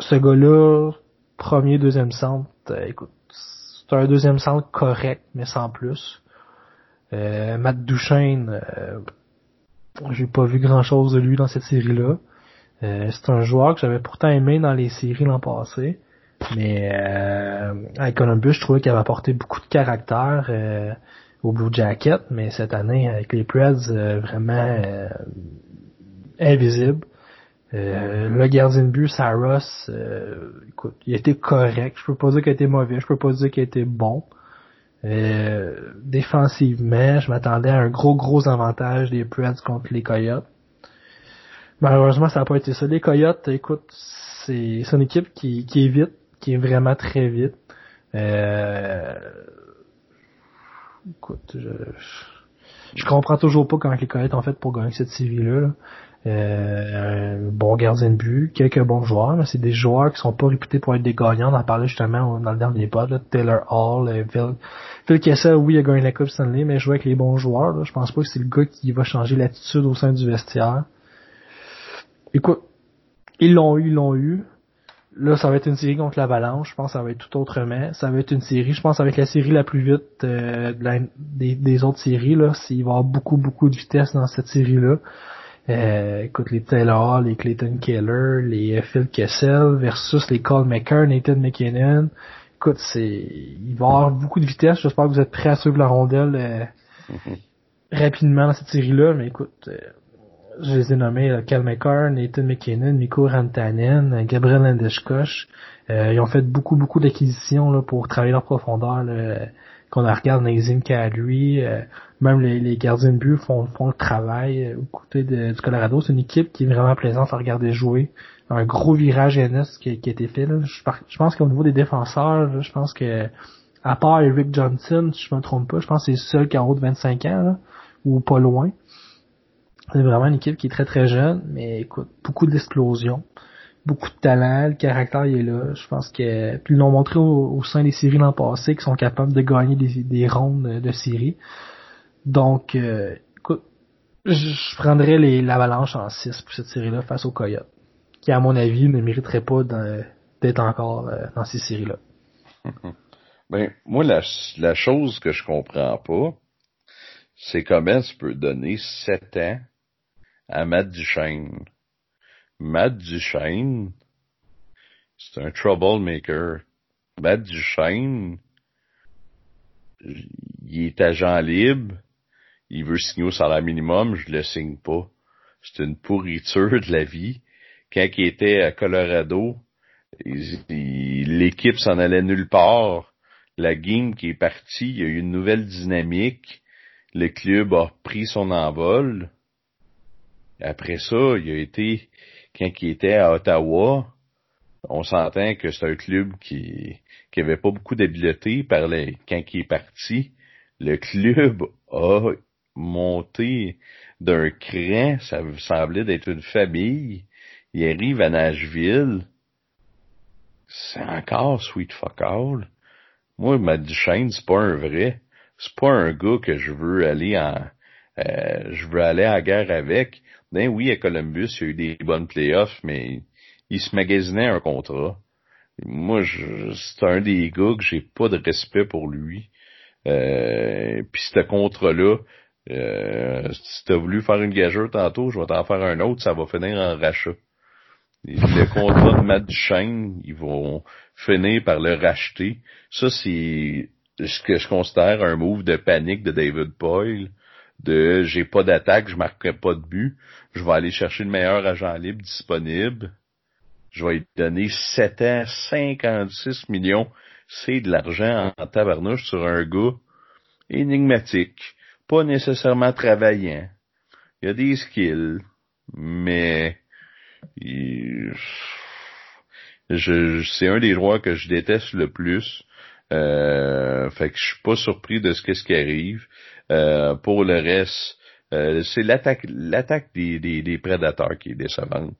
ce gars-là, premier, deuxième centre, euh, écoute, c'est un deuxième centre correct, mais sans plus. Matt Duchesne, j'ai pas vu grand chose de lui dans cette série-là. Euh, c'est un joueur que j'avais pourtant aimé dans les séries l'an passé. Mais euh, avec Columbus, je trouvais qu'il avait apporté beaucoup de caractère euh, au Blue Jacket, mais cette année, avec les Preds, vraiment invisible. le gardien de but, Saros, écoute, il était correct. Je peux pas dire qu'il était mauvais, je peux pas dire qu'il était bon. Euh, défensivement, je m'attendais à un gros gros avantage des Preds contre les Coyotes. Malheureusement, ça n'a pas été ça. Les Coyotes, écoute, c'est une équipe qui, est vite, qui est vraiment très vite. Euh, écoute, je, comprends toujours pas comment les Coyotes ont fait pour gagner cette série-là. là euh, bon gardien de but, quelques bons joueurs, mais c'est des joueurs qui sont pas réputés pour être des gagnants. On en parlait justement dans le dernier pod, là, Taylor Hall, euh, Phil, Kessel, oui, il a gagné la Coupe Stanley, mais jouer avec les bons joueurs. Là, je pense pas que c'est le gars qui va changer l'attitude au sein du vestiaire. Écoute, ils l'ont eu, ils l'ont eu. Là, ça va être une série contre l'Avalanche. Je pense que ça va être tout autrement. Ça va être une série, je pense, avec la série la plus vite euh, des, des, autres séries. Là, il va y avoir beaucoup, beaucoup de vitesse dans cette série-là. Euh, écoute, les Taylor, les Clayton Keller, les Phil Kessel versus les Cole McCarr, Nathan McKinnon. Écoute, c'est, il va y avoir beaucoup de vitesse. J'espère que vous êtes prêts à suivre la rondelle euh, rapidement dans cette série-là. Mais écoute, euh, je les ai nommés McCarr, Nathan McKinnon, Mikko Rantanen, Gabriel Landeskog. ils ont fait beaucoup, beaucoup d'acquisitions pour travailler leur profondeur. Là, qu'on regarde Nazim lui, euh, même les, gardiens de but font, le travail euh, au côté de, du Colorado. C'est une équipe qui est vraiment plaisante à regarder jouer. Un gros virage NS qui, a été fait. Là. Je, pense qu'au niveau des défenseurs, je pense que à part Eric Johnson, si je me trompe pas, je pense que c'est le seul qui a en haut de 25 ans, ou pas loin. C'est vraiment une équipe qui est très très jeune, mais écoute, beaucoup d'explosions beaucoup de talent, le caractère il est là. Je pense que puis ils l'ont montré au, sein des séries l'an passé qu'ils sont capables de gagner des, des rondes de séries. Donc euh, écoute, je prendrais l'avalanche en 6 pour cette série-là face aux Coyotes, qui à mon avis ne mériterait pas d'être encore euh, dans ces séries-là. Ben, moi, la, la chose que je comprends pas, c'est comment tu peux donner 7 ans à Matt Duchesne Matt Duchesne, c'est un troublemaker. Matt Duchesne, il est agent libre, il veut signer au salaire minimum, je le signe pas. C'est une pourriture de la vie. Quand il était à Colorado, l'équipe s'en allait nulle part. La game qui est partie, il y a eu une nouvelle dynamique. Le club a pris son envol. Après ça, il a été quand il était à Ottawa, on s'entend que c'est un club qui qui avait pas beaucoup d'habileté par les, quand il est parti. Le club a monté d'un cran, ça semblait d'être une famille. Il arrive à Nashville. C'est encore sweet fuck all. Moi, ma Duchesne, c'est pas un vrai. C'est pas un gars que je veux aller en, euh, je veux aller à la guerre avec. Ben oui, à Columbus, il y a eu des bonnes playoffs, mais il se magasinait un contrat. Moi, c'est un des gars que j'ai pas de respect pour lui. Euh, Puis ce contrat-là, euh, si t'as voulu faire une gageure tantôt, je vais t'en faire un autre, ça va finir en rachat. Le contrat de Matt Duchesne, ils vont finir par le racheter. Ça, c'est ce que je considère un move de panique de David Boyle de j'ai pas d'attaque, je marquerai pas de but, je vais aller chercher le meilleur agent libre disponible, je vais lui donner 7 ans, 56 millions, c'est de l'argent en tabarnouche sur un gars énigmatique, pas nécessairement travaillant. Il y a des skills, mais je, c'est un des joueurs que je déteste le plus. Euh, fait que je suis pas surpris de ce qu'est-ce qui arrive. Euh, pour le reste, euh, c'est l'attaque l'attaque des, des, prédateurs qui est décevante.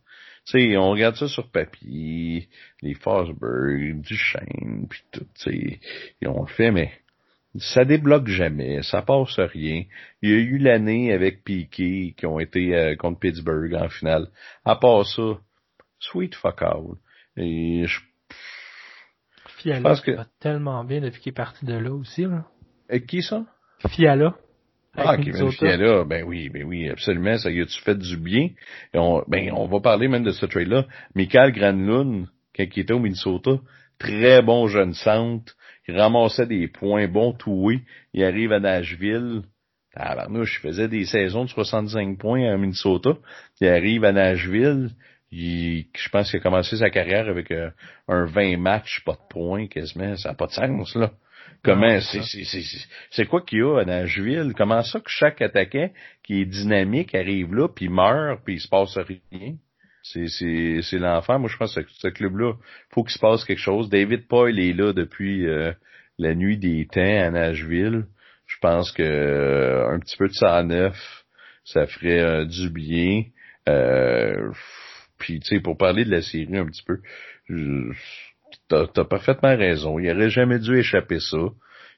sais, on regarde ça sur papier, les Fosberg, Duchesne, puis tout, tu sais, on le fait, mais ça débloque jamais, ça passe rien. Il y a eu l'année avec Piquet qui ont été euh, contre Pittsburgh en finale. À part ça, sweet fuck all. Et je, Fiala pense que... va tellement bien depuis qu'il est parti de là aussi. Là. Et qui ça? Fiala. Ah, Kevin Fiala, ben oui, ben oui, absolument, ça y a-tu fait du bien? Et on, ben, on va parler même de ce trade-là. Michael Granlund, quand il était au Minnesota, très bon jeune centre, il ramassait des points bons toués, il arrive à Nashville, je faisais des saisons de 65 points à Minnesota, il arrive à Nashville, il, je pense qu'il a commencé sa carrière avec euh, un 20 matchs, pas de points quasiment, ça n'a pas de sens, là. Comment, c'est quoi qu'il y a à Nashville? Comment ça que chaque attaquant qui est dynamique arrive là, puis meurt, puis il se passe rien? C'est l'enfer. Moi, je pense que ce club-là, faut qu'il se passe quelque chose. David Paul est là depuis euh, la nuit des temps à Nashville. Je pense que euh, un petit peu de ça à neuf, ça ferait euh, du bien. puis, tu sais, pour parler de la série un petit peu, t'as as parfaitement raison. Il aurait jamais dû échapper ça.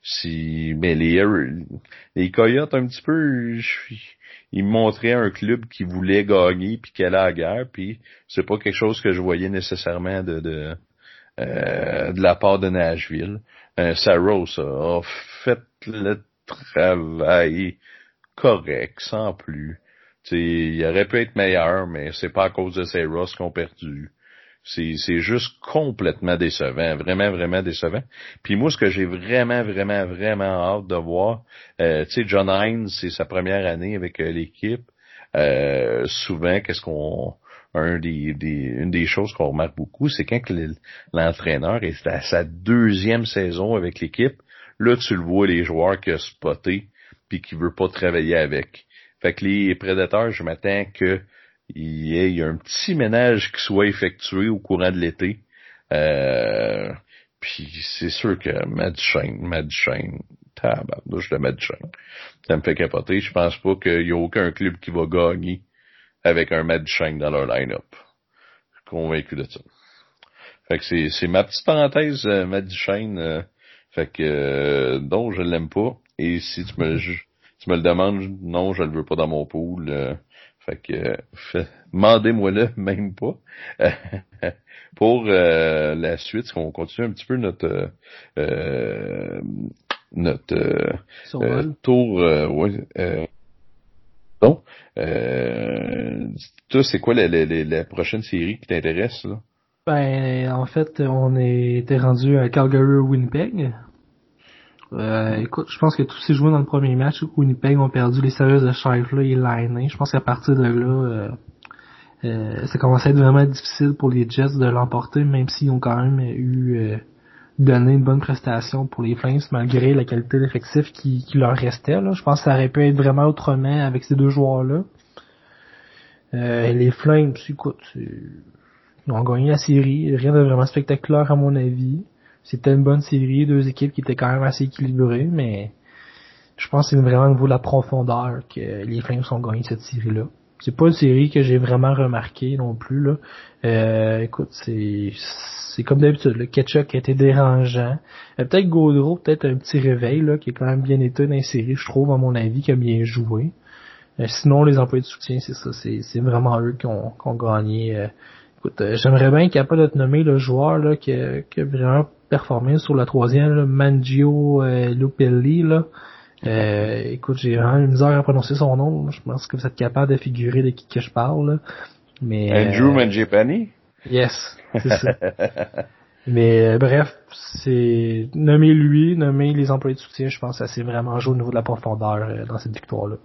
Si, mais les, les Coyotes un petit peu, ils montraient un club qui voulait gagner puis qui allait à la guerre. Puis c'est pas quelque chose que je voyais nécessairement de de, euh, de la part de Nashville. Euh, Saros a fait le travail correct, sans plus. T'sais, il aurait pu être meilleur, mais c'est pas à cause de Saros qu'on perdu. C'est juste complètement décevant, vraiment, vraiment décevant. Puis moi, ce que j'ai vraiment, vraiment, vraiment hâte de voir, euh, tu sais, John Hines, c'est sa première année avec euh, l'équipe. Euh, souvent, qu'est-ce qu'on un des, des, une des choses qu'on remarque beaucoup, c'est quand l'entraîneur est à sa deuxième saison avec l'équipe, là tu le vois les joueurs qui a spoté puis qui veut pas travailler avec. Fait que les prédateurs, je m'attends que il y a un petit ménage qui soit effectué au courant de l'été. Euh, puis c'est sûr que Matt Shane, Matt Shane, tabarnouche de Matt Shane, ça me fait capoter. Je pense pas qu'il y a aucun club qui va gagner avec un Matt Shane dans leur line-up. Convaincu de ça. Fait que c'est, ma petite parenthèse, euh, Matt Shane. Euh, fait que euh, non, je l'aime pas. Et si tu me, tu me le demandes, non, je le veux pas dans mon pool. Euh, fait que, demandez-moi-le, même pas. Pour euh, la suite, on continue un petit peu notre euh, notre euh, tour. ouais, donc, toi, c'est quoi la, la, la, prochaine série qui t'intéresse là? Ben, en fait, on était rendu à Calgary Winnipeg. Euh, écoute, je pense que tous ces joueurs dans le premier match, Winnipeg ont perdu les services de Shifley et Liney. Je pense qu'à partir de là, euh, euh, ça commençait à être vraiment difficile pour les Jets de l'emporter, même s'ils ont quand même eu euh, donné une bonne prestation pour les Flames, malgré la qualité d'effectif qui, qui, leur restait. Là. Je pense que ça aurait pu être vraiment autrement avec ces deux joueurs-là. Euh, les Flames, écoute, ils ont gagné la série, rien de vraiment spectaculaire à mon avis. C'était une bonne série, deux équipes qui étaient quand même assez équilibrées, mais je pense que c'est vraiment au niveau de la profondeur que les Flames ont gagné cette série-là. C'est pas une série que j'ai vraiment remarqué non plus là. Euh, écoute, c'est c'est comme d'habitude. Le Ketchup a été dérangeant. Euh, peut-être Gaudreau, peut-être un petit réveil là, qui est quand même bien été dans je trouve à mon avis, qui a bien joué. Euh, sinon, les employés de soutien, c'est ça, c'est vraiment eux qui ont, qui ont gagné. Euh, écoute, j'aimerais bien qu'il n'y ait pas de te nommer le joueur là qui a vraiment performé sur la troisième, là, Mangio euh, Lupelli, là. Euh, écoute, j'ai vraiment une misère à prononcer son nom. Je pense que vous êtes capable de figurer de qui que je parle. Là. Mais, Andrew euh, Mangiapane? Yes, c'est ça. Mais euh, bref, c'est nommer lui, nommer les employés de soutien, je pense que ça s'est vraiment joué au niveau de la profondeur euh, dans cette victoire-là.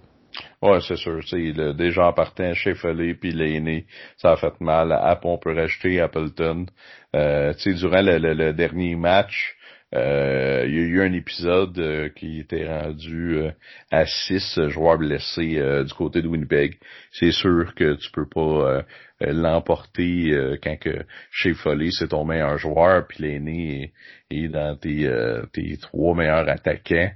Ouais, c'est sûr. Le, déjà en partant Foley puis l'aîné, ça a fait mal. App, on peut rajouter Appleton. Euh, durant le, le, dernier match, Euh, il y a eu un épisode euh, qui était rendu euh, à six joueurs blessés du côté de Winnipeg. C'est sûr que tu peux pas l'emporter quand que chez Foley c'est ton meilleur joueur, puis l'aîné est, dans tes, tes trois meilleurs attaquants.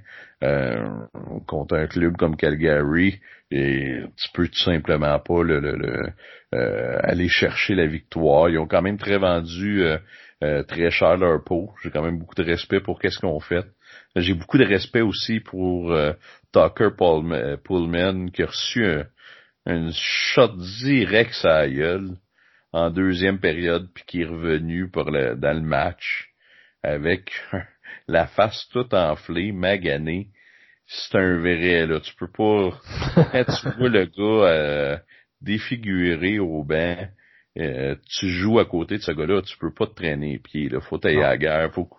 contre un club comme Calgary, et tu peux tout simplement pas le, le, aller chercher la victoire. Ils ont quand même très vendu euh, très cher leur peau. J'ai quand même beaucoup de respect pour qu'est-ce qu'on fait. J'ai beaucoup de respect aussi pour euh, Tucker euh, Pullman qui a reçu un, shot direct sa gueule en deuxième période puis qui est revenu le, dans le match avec la face toute enflée, maganée. C'est un vrai, là. Tu peux pas... tu le gars défiguré au banc, euh, tu joues à côté de ce gars-là, tu peux pas te traîner les pieds. Là. Faut aller à la guerre. Faut...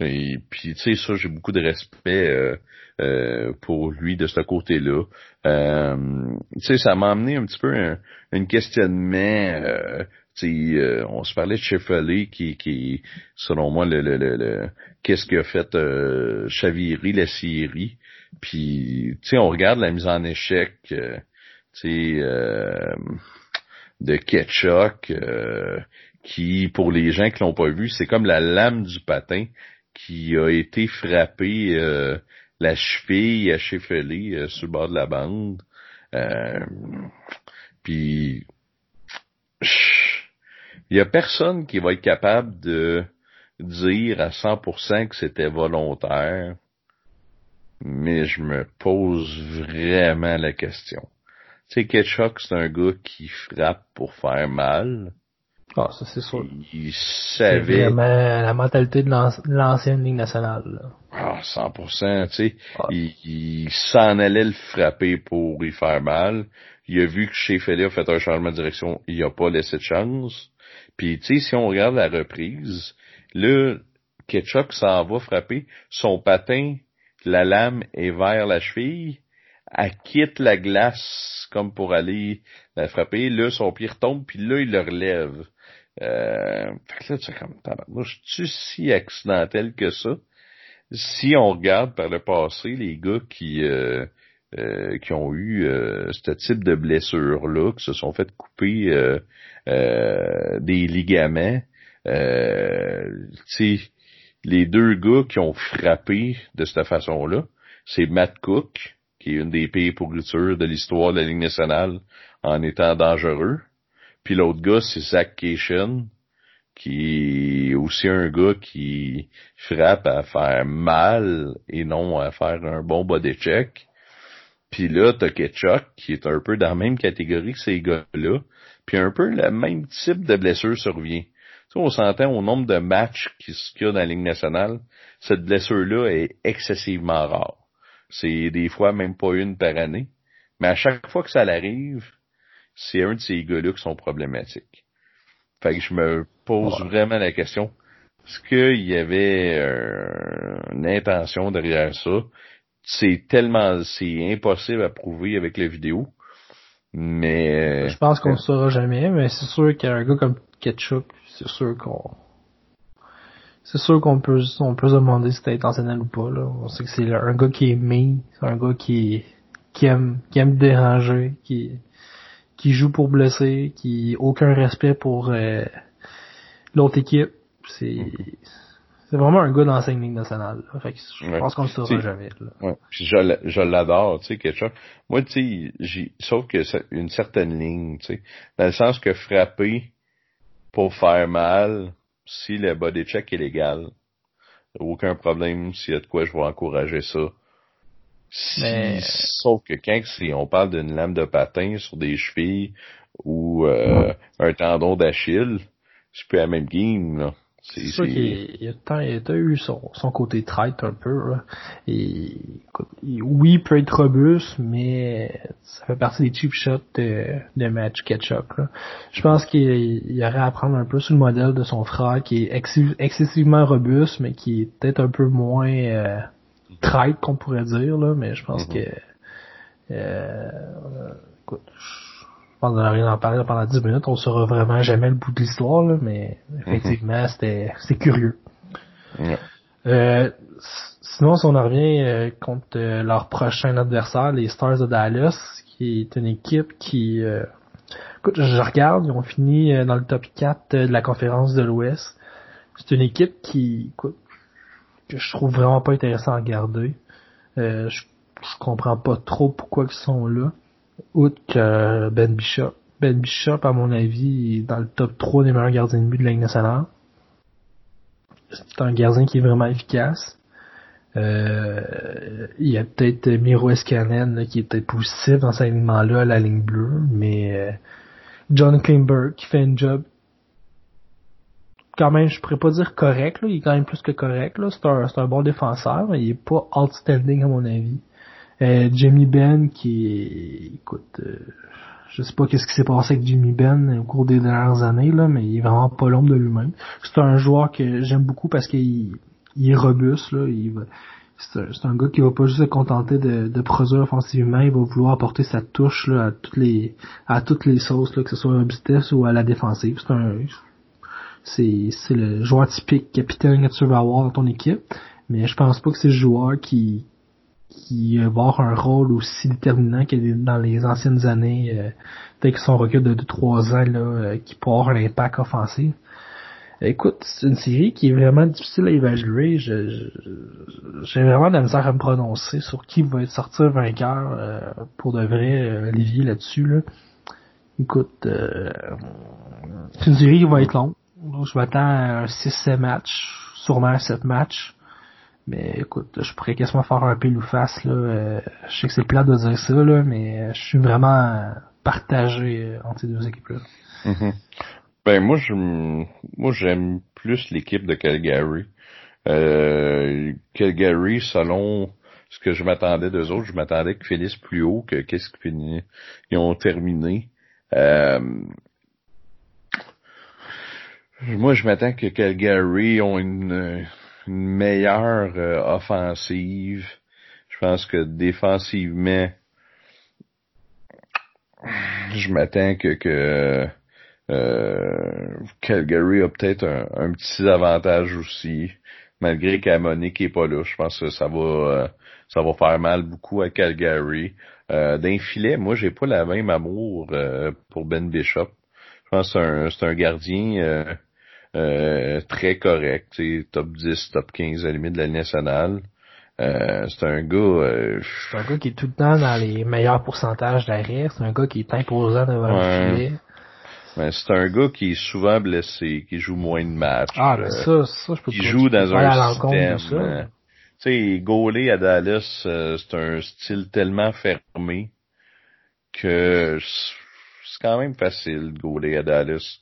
Et puis tu sais, ça, j'ai beaucoup de respect euh, euh, pour lui de ce côté-là. tu sais, ça m'a amené un petit peu un, un questionnement. sais on se parlait de Sheffield qui, qui, selon moi, le, le, le, qu'est-ce qu'il a fait euh, chavirer la Syrie. Puis, tu sais, on regarde la mise en échec. tu sais, de Ketchuk, euh, qui, pour les gens qui l'ont pas vu, c'est comme la lame du patin qui a été frappée euh, la cheville à euh, sur le bord de la bande. puis il y a personne qui va être capable de dire à 100% que c'était volontaire, mais je me pose vraiment la question. Tu sais, Ketchuk, c'est un gars qui frappe pour faire mal. Ah, ça c'est sûr. Il savait. C'est vraiment la mentalité de l'ancienne Ligue nationale. Là. Ah, 100%, tu sais. Ah. Il, s'en allait le frapper pour y faire mal. Il a vu que chez Félix a fait un changement de direction, il a pas laissé de chance. Puis, tu sais, si on regarde la reprise, là, Ketchup s'en va frapper, son patin, la lame est vers la cheville, elle quitte la glace comme pour aller la frapper. Là, son pied retombe, puis là, il le relève. Euh, fait que là, tu comme, moi, je suis si accidentel que ça? Si on regarde par le passé, les gars qui euh, euh, qui ont eu euh, ce type de blessure-là, qui se sont fait couper euh, des ligaments, tu sais, les deux gars qui ont frappé de cette façon-là, c'est Matt Cook, qui est une des pires pourritures de l'histoire de la Ligue nationale en étant dangereux. Puis l'autre gars, c'est Zach Cation, qui est aussi un gars qui frappe à faire mal et non à faire un bon body check. Puis là, t'as qui est un peu dans la même catégorie que ces gars-là. Puis un peu le même type de blessure survient. Tu sais, on s'entend au nombre de matchs qu'il y a dans la Ligue nationale, cette blessure-là est excessivement rare. C'est des fois même pas une par année. Mais à chaque fois que ça l'arrive, c'est un de ces gars-là qui sont problématiques. Fait que je me pose vraiment la question. Est-ce qu'il y avait euh, une intention derrière ça? C'est tellement, c'est impossible à prouver avec la vidéo. Mais... Je pense qu'on ne saura jamais, mais c'est sûr qu'un gars comme Ketchup, c'est sûr qu'on c'est sûr qu'on peut, on peut se demander si c'était intentionnel ou pas, là. On sait que c'est un gars qui est mis, c'est un gars qui, qui aime, qui aime déranger, qui, qui joue pour blesser, qui aucun respect pour euh, l'autre équipe. C'est, c'est vraiment un gars d'enseigne Ligue nationale. Fait que je pense qu'on le saura jamais. Là. Ouais. je, je l'adore, tu sais, quelque chose. Moi, tu sais, sauf que c'est une certaine ligne, tu sais, dans le sens que frapper pour faire mal, si le body check est légal, aucun problème s'il y a de quoi je vais encourager ça. Si, Sauf que quand on parle d'une lame de patin sur des chevilles ou euh, un tendon d'Achille, c'est plus la même game. Là. C'est sûr qu'il a, eu son, son côté traite un peu. Là. Et, oui, il peut être robuste, mais ça fait partie des cheap shots de, de match catch-up. Je pense qu'il y aurait à prendre un peu sur le modèle de son frère qui est excessivement robuste, mais qui est peut-être un peu moins euh, traite qu'on pourrait dire. Là, mais je pense mm-hmm. que... Euh, écoute, n'a rien en parler pendant 10 minutes, on saura vraiment jamais le bout de l'histoire, mais effectivement, c'était c'est curieux. Euh, sinon, si on en revient contre leur prochain adversaire, les Stars de Dallas, qui est une équipe qui... écoute, je regarde, ils ont fini dans le top 4 de la conférence de l'Ouest. C'est une équipe qui, écoute, que je trouve vraiment pas intéressant à regarder. je, je comprends pas trop pourquoi ils sont là. Outre que Ben Bishop. Ben Bishop, à mon avis, est dans le top 3 des meilleurs gardiens de but de la nationale. C'est un gardien qui est vraiment efficace. Euh, il y a peut-être Miro Escanen qui est peut-être positif dans cet alignement-là à la ligne bleue, mais euh, John Klingberg qui fait un job quand même, je pourrais pas dire correct, il est quand même plus que correct. C'est un, un bon défenseur, mais il est pas outstanding à mon avis. Euh, Jimmy Ben qui écoute, euh, je sais pas qu'est-ce qui s'est passé avec Jimmy Ben au cours des dernières années là, mais il est vraiment pas l'ombre de lui-même. C'est un joueur que j'aime beaucoup parce qu'il est robuste là, il c'est un, gars qui va pas juste se contenter de, produire offensivement, il va vouloir apporter sa touche là, à toutes les à toutes les sauces là, que ce soit un vitesse ou à la défensive. C'est un c'est c'est le joueur typique capitaine que tu veux avoir dans ton équipe, mais je pense pas que c'est le joueur qui qui va avoir un rôle aussi déterminant que dans les anciennes années, euh, que son recul de 2-3 ans, là, euh, qui peut avoir un impact offensif. Écoute, c'est une série qui est vraiment difficile à évaluer. J'ai vraiment de la misère à me prononcer sur qui va être sorti vainqueur euh, pour de vrai, euh, Olivier, là-dessus. Là. Écoute, c'est une série qui va être longue. je m'attends à un 6-7 matchs, sûrement un 7 matchs. Mais écoute, je pourrais quasiment faire un pile ou face là. Euh, je sais que c'est plat de dire ça là, mais je suis vraiment partagé euh, entre ces deux équipes-là. Mm-hmm. Ben moi je moi j'aime plus l'équipe de Calgary. Euh, Calgary, selon ce que je m'attendais d'eux autres, je m'attendais qu'ils finissent plus haut que qu'est-ce qu'ils ils ont terminé. Euh, moi, je m'attends que Calgary ont une, une meilleure euh, offensive. Je pense que défensivement, je m'attends que, euh, Calgary a peut-être un, petit avantage aussi, malgré qu'Amonique est pas là. Je pense que ça va euh, ça va faire mal beaucoup à Calgary. D'un filet, moi j'ai pas la même amour pour Ben Bishop. Je pense que c'est un, un gardien euh, très correct, top 10, top 15 à la limite de la nationale. Euh, c'est un gars... Euh, c'est un gars qui est tout le temps dans les meilleurs pourcentages d'arrêt. C'est un gars qui est imposant devant le filet. c'est un gars qui est souvent blessé, qui joue moins de matchs. Ah, mais ça, ça, je peux Qui joue dans un système... tu sais, gauler à Dallas, c'est un style tellement fermé que c'est quand même facile de gauler à Dallas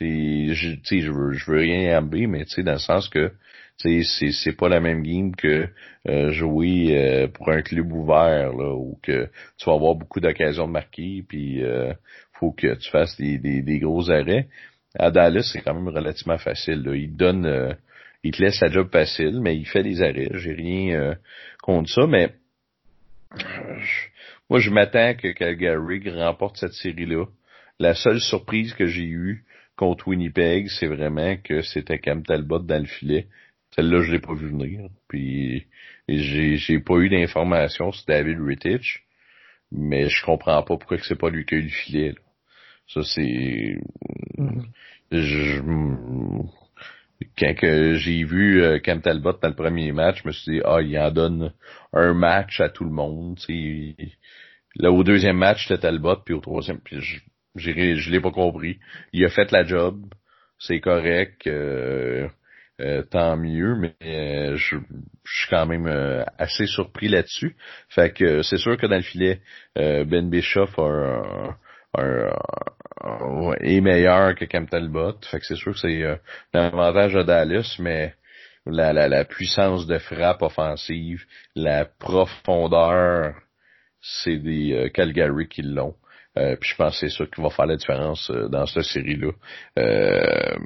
je, je veux, je veux rien amber, mais dans le sens que c'est c'est pas la même game que euh, jouer euh, pour un club ouvert là où que tu vas avoir beaucoup d'occasions de marquer puis euh, faut que tu fasses des, des, des gros arrêts. À Dallas c'est quand même relativement facile là. il donne euh, il te laisse la job facile mais il fait des arrêts. J'ai rien contre ça mais moi je m'attends que Calgary remporte cette série là la seule surprise que j'ai eue contre Winnipeg, c'est vraiment que c'était Cam Talbot dans le filet. Celle-là, je l'ai pas vu venir. Puis j'ai, j'ai pas eu d'informations sur David Rittich, mais je comprends pas pourquoi que c'est pas lui qui a eu le filet. Ça, c'est... Mm-hmm. Quand que j'ai vu euh, Cam Talbot dans le premier match, je me suis dit, ah, il en donne un match à tout le monde. Là, au deuxième match, c'était Talbot, puis au troisième, puis je, je l'ai pas compris. Il a fait la job, c'est correct, euh, euh, tant mieux, mais euh, je, suis quand même assez surpris là-dessus. Fait que c'est sûr que dans le filet, Ben Bischoff a est meilleur que Cam Talbot. Fait que c'est sûr que c'est un avantage à Dallas, mais la, la, la puissance de frappe offensive, la profondeur, c'est des Calgary qui l'ont. Euh, puis je pense que c'est ça qui va faire la différence euh, dans cette série-là. Euh,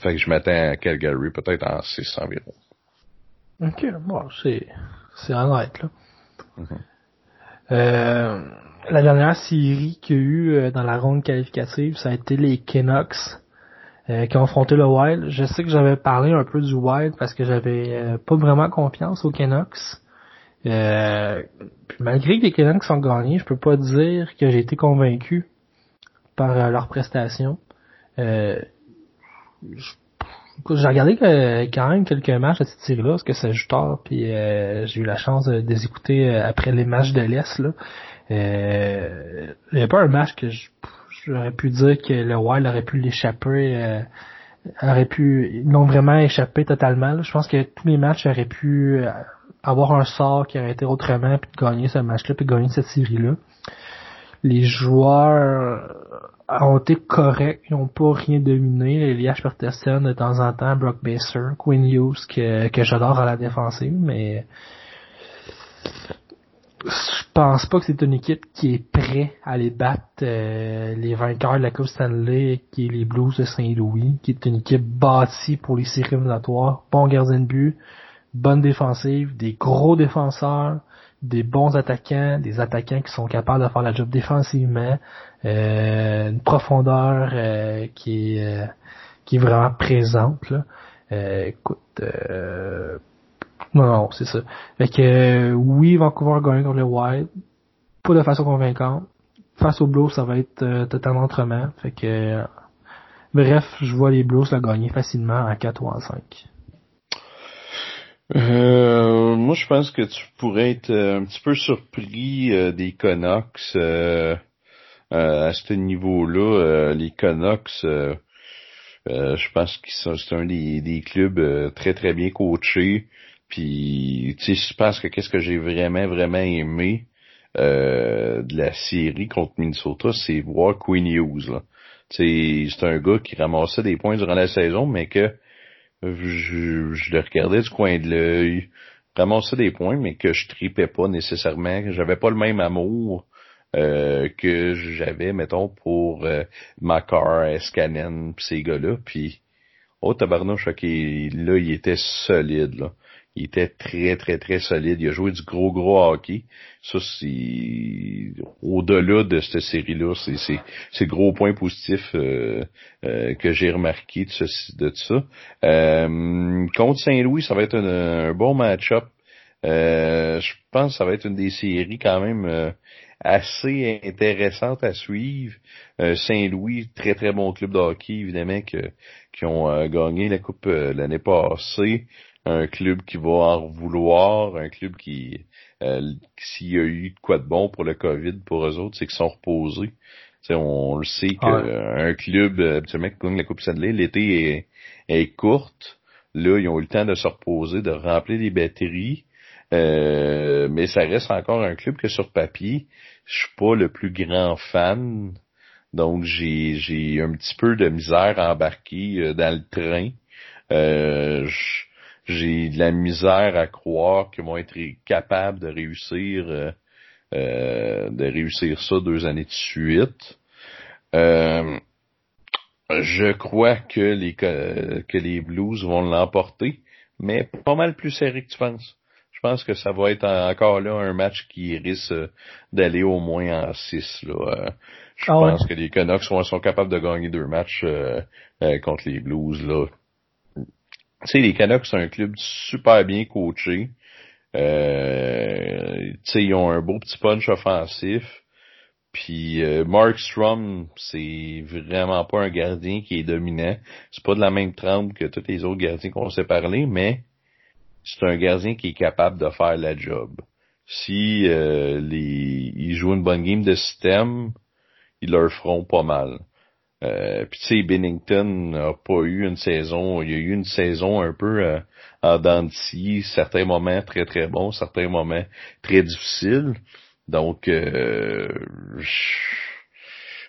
fait que je m'attends à Calgary peut-être en 6 environ. Ok, bon, c'est, c'est honnête, là. Mm-hmm. euh, la dernière série qu'il y a eu dans la ronde qualificative, ça a été les Canucks qui ont affronté le Wild. Je sais que j'avais parlé un peu du Wild parce que j'avais pas vraiment confiance aux Canucks. Malgré que les Canucks ont gagné, je peux pas dire que j'ai été convaincu par leur prestation. j'ai regardé quand même quelques matchs de cette série-là, parce que ça joue tard, puis j'ai eu la chance de, les écouter après les matchs de l'Est. Là. Euh, il n'y a pas un match que j'aurais pu dire que le Wild aurait pu l'échapper, euh, aurait pu, ils l'ont vraiment échappé totalement. Je pense que tous les matchs auraient pu euh, avoir un sort qui aurait été autrement puis de gagner ce match-là puis de gagner cette série-là. Les joueurs ont été corrects, ils n'ont pas rien dominé. Elias Peterson de temps en temps, Brock Besser, Quinn Hughes que, que j'adore à la défensive, mais je pense pas que c'est une équipe qui est prête à aller battre euh, les vainqueurs de la Coupe Stanley, qui est les Blues de Saint-Louis, qui est une équipe bâtie pour les séries éliminatoires, bon gardien de but, bonne défensive, des gros défenseurs, des bons attaquants, des attaquants qui sont capables de faire la job défensivement, euh, une profondeur euh, qui est qui est vraiment présente. Là. écoute, non, non, c'est ça. Fait que euh, oui, Vancouver gagne contre le Wild, pas de façon convaincante. Face aux Blues, ça va être euh, totalement autrement. Fait que euh, bref, je vois les Blues la gagner facilement à 4 ou en 5. Euh, moi, je pense que tu pourrais être un petit peu surpris des Canucks à ce niveau-là. les Canucks, je pense que c'est un des, des clubs très très bien coachés. Puis, tu sais, je pense que qu'est-ce que j'ai vraiment, vraiment aimé euh, de la série contre Minnesota, c'est voir Queen Hughes. C'est un gars qui ramassait des points durant la saison, mais que je, je le regardais du coin de l'œil, ramassait des points, mais que je tripais pas nécessairement, que j'avais pas le même amour euh, que j'avais, mettons, pour euh, Macar, Escanen, pis ces gars-là. Puis, oh tabarnouche, ok, là, il était solide, là. Il était très, très, très solide. Il a joué du gros, gros hockey. Ça, c'est au-delà de cette série-là, c'est, c'est, gros point positif euh, euh, que j'ai remarqué de, de ça. Euh, contre Saint-Louis, ça va être un, bon match-up. je pense que ça va être une des séries quand même assez intéressantes à suivre. Saint-Louis, très très bon club de hockey, évidemment, que, qui ont gagné la Coupe l'année passée un club qui va en vouloir, un club qui, euh, s'il y a eu quoi de bon pour le COVID pour eux autres, c'est qu'ils sont reposés. on, le sait qu'un club, habituellement, qui gagne la Coupe Stanley, l'été est, est courte. Là, ils ont eu le temps de se reposer, de remplir les batteries. Euh, mais ça reste encore un club que sur papier, je suis pas le plus grand fan. Donc j'ai j'ai un petit peu de misère à embarquer euh, dans le train. Euh, j'ai de la misère à croire qu'ils vont être capables de réussir euh, euh, de réussir ça deux années de suite. Euh, je crois que les que les Blues vont l'emporter, mais pas mal plus serré que tu penses. Je pense que ça va être encore là un match qui risque d'aller au moins en 6. Là. je ah pense que les Canucks sont, sont, capables de gagner deux matchs contre les Blues. Là. Sais, les Canucks, c'est un club super bien coaché. Euh, ils ont un beau petit punch offensif. Puis euh, Mark Strom, c'est vraiment pas un gardien qui est dominant. C'est pas de la même trempe que tous les autres gardiens qu'on s'est parlé, mais c'est un gardien qui est capable de faire la job. Si euh, les, ils jouent une bonne game de système, ils leur feront pas mal. Euh, puis tu sais, Bennington n'a pas eu une saison, il y a eu une saison un peu euh, en certains moments très très bons, certains moments très difficiles. Donc euh,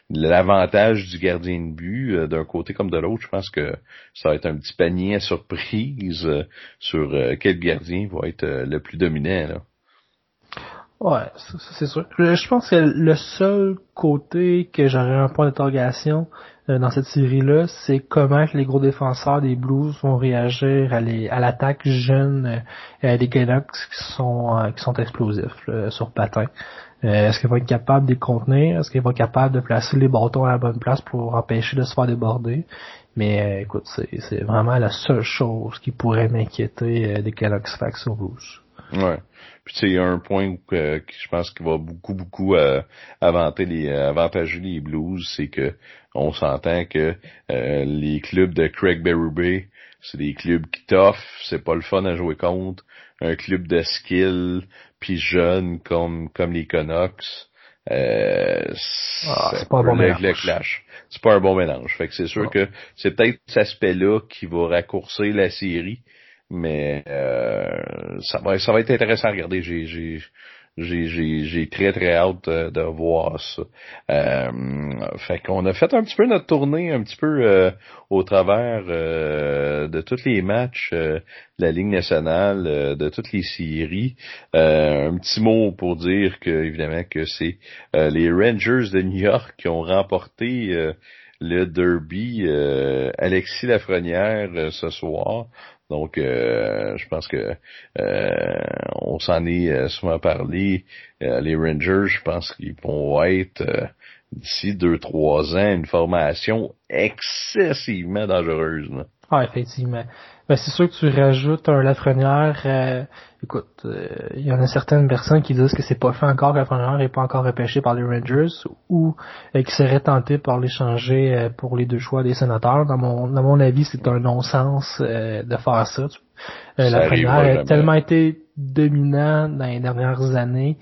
l'avantage du gardien de but euh, d'un côté comme de l'autre, je pense que ça va être un petit panier à surprise sur quel gardien va être le plus dominant. Là. Ouais, c'est sûr. Je pense que le seul côté que j'aurais un point d'interrogation euh, dans cette série-là, c'est comment les gros défenseurs des Blues vont réagir à l'attaque jeune euh, des Canucks qui sont euh, qui sont explosifs sur patin. Est-ce qu'ils vont être capables de les contenir? Est-ce qu'ils vont être capables de placer les bâtons à la bonne place pour empêcher de se faire déborder? Mais écoute, c'est vraiment la seule chose qui pourrait m'inquiéter des Canucks Faction Rouge. Ouais. Puis c'est un point où je pense qu'il va beaucoup beaucoup euh, avantager les avantager les Blues, c'est que on s'entend que les clubs de Craig Berube, c'est des clubs qui t'offrent, c'est pas le fun à jouer contre. Un club de skill, puis jeune comme comme les Canucks. Euh, ah, c'est pas un bon mélange. C'est pas un bon mélange. Fait que c'est sûr que c'est peut-être cet aspect-là qui va raccourcir la série, mais euh, ça va ça va être intéressant à regarder. J'ai j'ai j'ai, j'ai, très très hâte de, voir ça. Euh, fait qu'on a fait un petit peu notre tournée, un petit peu euh, au travers euh, de tous les matchs de la Ligue nationale, de toutes les séries. un petit mot pour dire que évidemment que c'est les Rangers de New York qui ont remporté le derby Alexis Lafrenière ce soir. Donc, euh, je pense que euh, on s'en est euh, souvent parlé. les Rangers, je pense qu'ils vont être d'ici deux trois ans une formation excessivement dangereuse. Ah, effectivement. Ben, c'est sûr que tu rajoutes un Lafrenière. Euh, écoute, euh, il y en a certaines personnes qui disent que c'est pas fait encore, que Lafrenière n'est pas encore repêché par les Rangers ou euh, qui seraient tentés par l'échanger euh, pour les deux choix des sénateurs. Dans mon, dans mon avis, c'est un non-sens de faire ça. Lafrenière a tellement été dominant dans les dernières années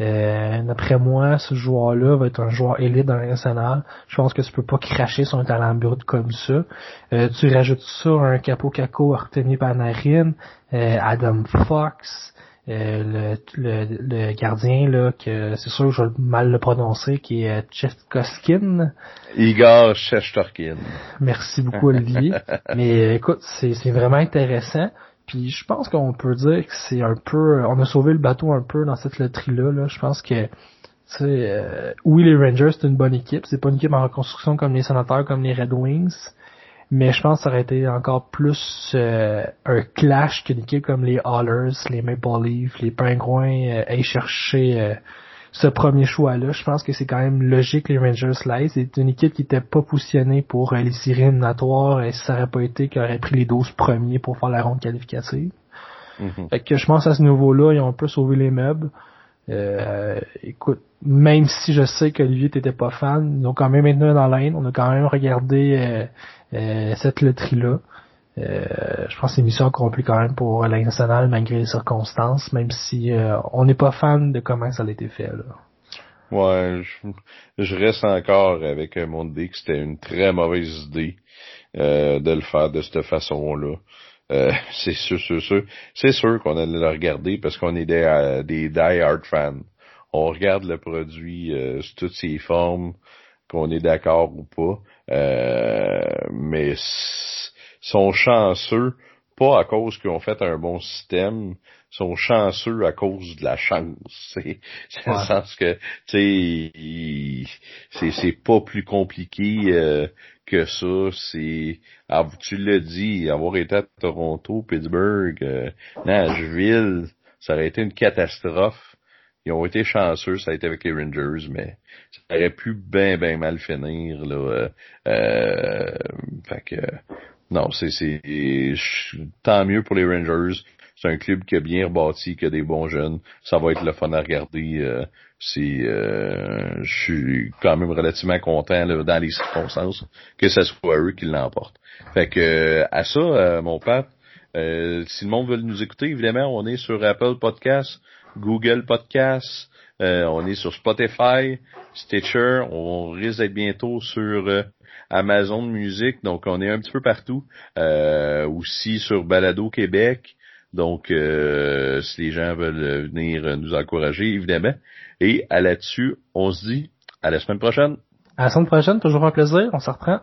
euh, d'après moi, ce joueur-là va être un joueur élite dans nationale. Je pense que tu peux pas cracher sur un talent brut comme ça. Euh, tu rajoutes ça à un Capo Caco Artemi Panarin, euh, Adam Fox, le, le, gardien là que c'est sûr que je vais mal le prononcer qui est Cheskoskin. Igor Chestorkin. Merci beaucoup Olivier. Mais écoute, c'est vraiment intéressant. Puis je pense qu'on peut dire que c'est un peu, on a sauvé le bateau un peu dans cette loterie-là. Là. Je pense que, tu sais, euh, oui, les Rangers c'est une bonne équipe. C'est pas une équipe en reconstruction comme les Sénateurs, comme les Red Wings. Mais je pense que ça aurait été encore plus euh, un clash qu'une équipe comme les Hallers, les Maple Leafs, les Pingouins euh, aient cherché ce premier choix-là. Je pense que c'est quand même logique les Rangers là. C'est une équipe qui était pas positionnée pour euh, les séries éliminatoires et si ça aurait pas été qu'ils auraient pris les 12 premiers pour faire la ronde qualificative. Mm-hmm. Fait que je pense à ce niveau-là, ils ont un peu sauvé les meubles. Euh, écoute, même si je sais qu'Olivier t'étais pas fan, ils ont quand même maintenu dans l'Inde. On a quand même regardé euh, euh cette loterie-là. Euh, je pense que c'est mission accomplie quand même pour la nationale malgré les circonstances, même si euh, on n'est pas fan de comment ça a été fait. Là. Ouais, je, reste encore avec mon idée que c'était une très mauvaise idée euh, de le faire de cette façon-là. c'est sûr, sûr, sûr. C'est sûr qu'on allait le regarder parce qu'on est des, des die-hard fans. On regarde le produit sous toutes ses formes, qu'on est d'accord ou pas. mais sont chanceux, pas à cause qu'ils ont fait un bon système, sont chanceux à cause de la chance. C'est le sens que, tu sais, c'est pas plus compliqué euh, que ça. C'est, ah, tu l'as dit, avoir été à Toronto, Pittsburgh, euh, Nashville, ça aurait été une catastrophe. Ils ont été chanceux, ça a été avec les Rangers, mais ça aurait pu bien, bien mal finir. Là, euh, euh fait que non, c'est tant mieux pour les Rangers. C'est un club qui a bien rebâti, qui a des bons jeunes. Ça va être le fun à regarder. Euh, euh, je suis quand même relativement content dans les circonstances que ce soit eux qui l'emportent. Fait que à ça, euh, mon père, si le monde veut nous écouter, évidemment, on est sur Apple Podcasts, Google Podcasts, on est sur Spotify, Stitcher, on risque d'être bientôt sur Amazon Music, donc on est un petit peu partout. Euh, aussi sur Balado Québec. Donc, euh, si les gens veulent venir nous encourager, évidemment. Et à là-dessus, on se dit à la semaine prochaine. À la semaine prochaine, toujours un plaisir. On se reprend.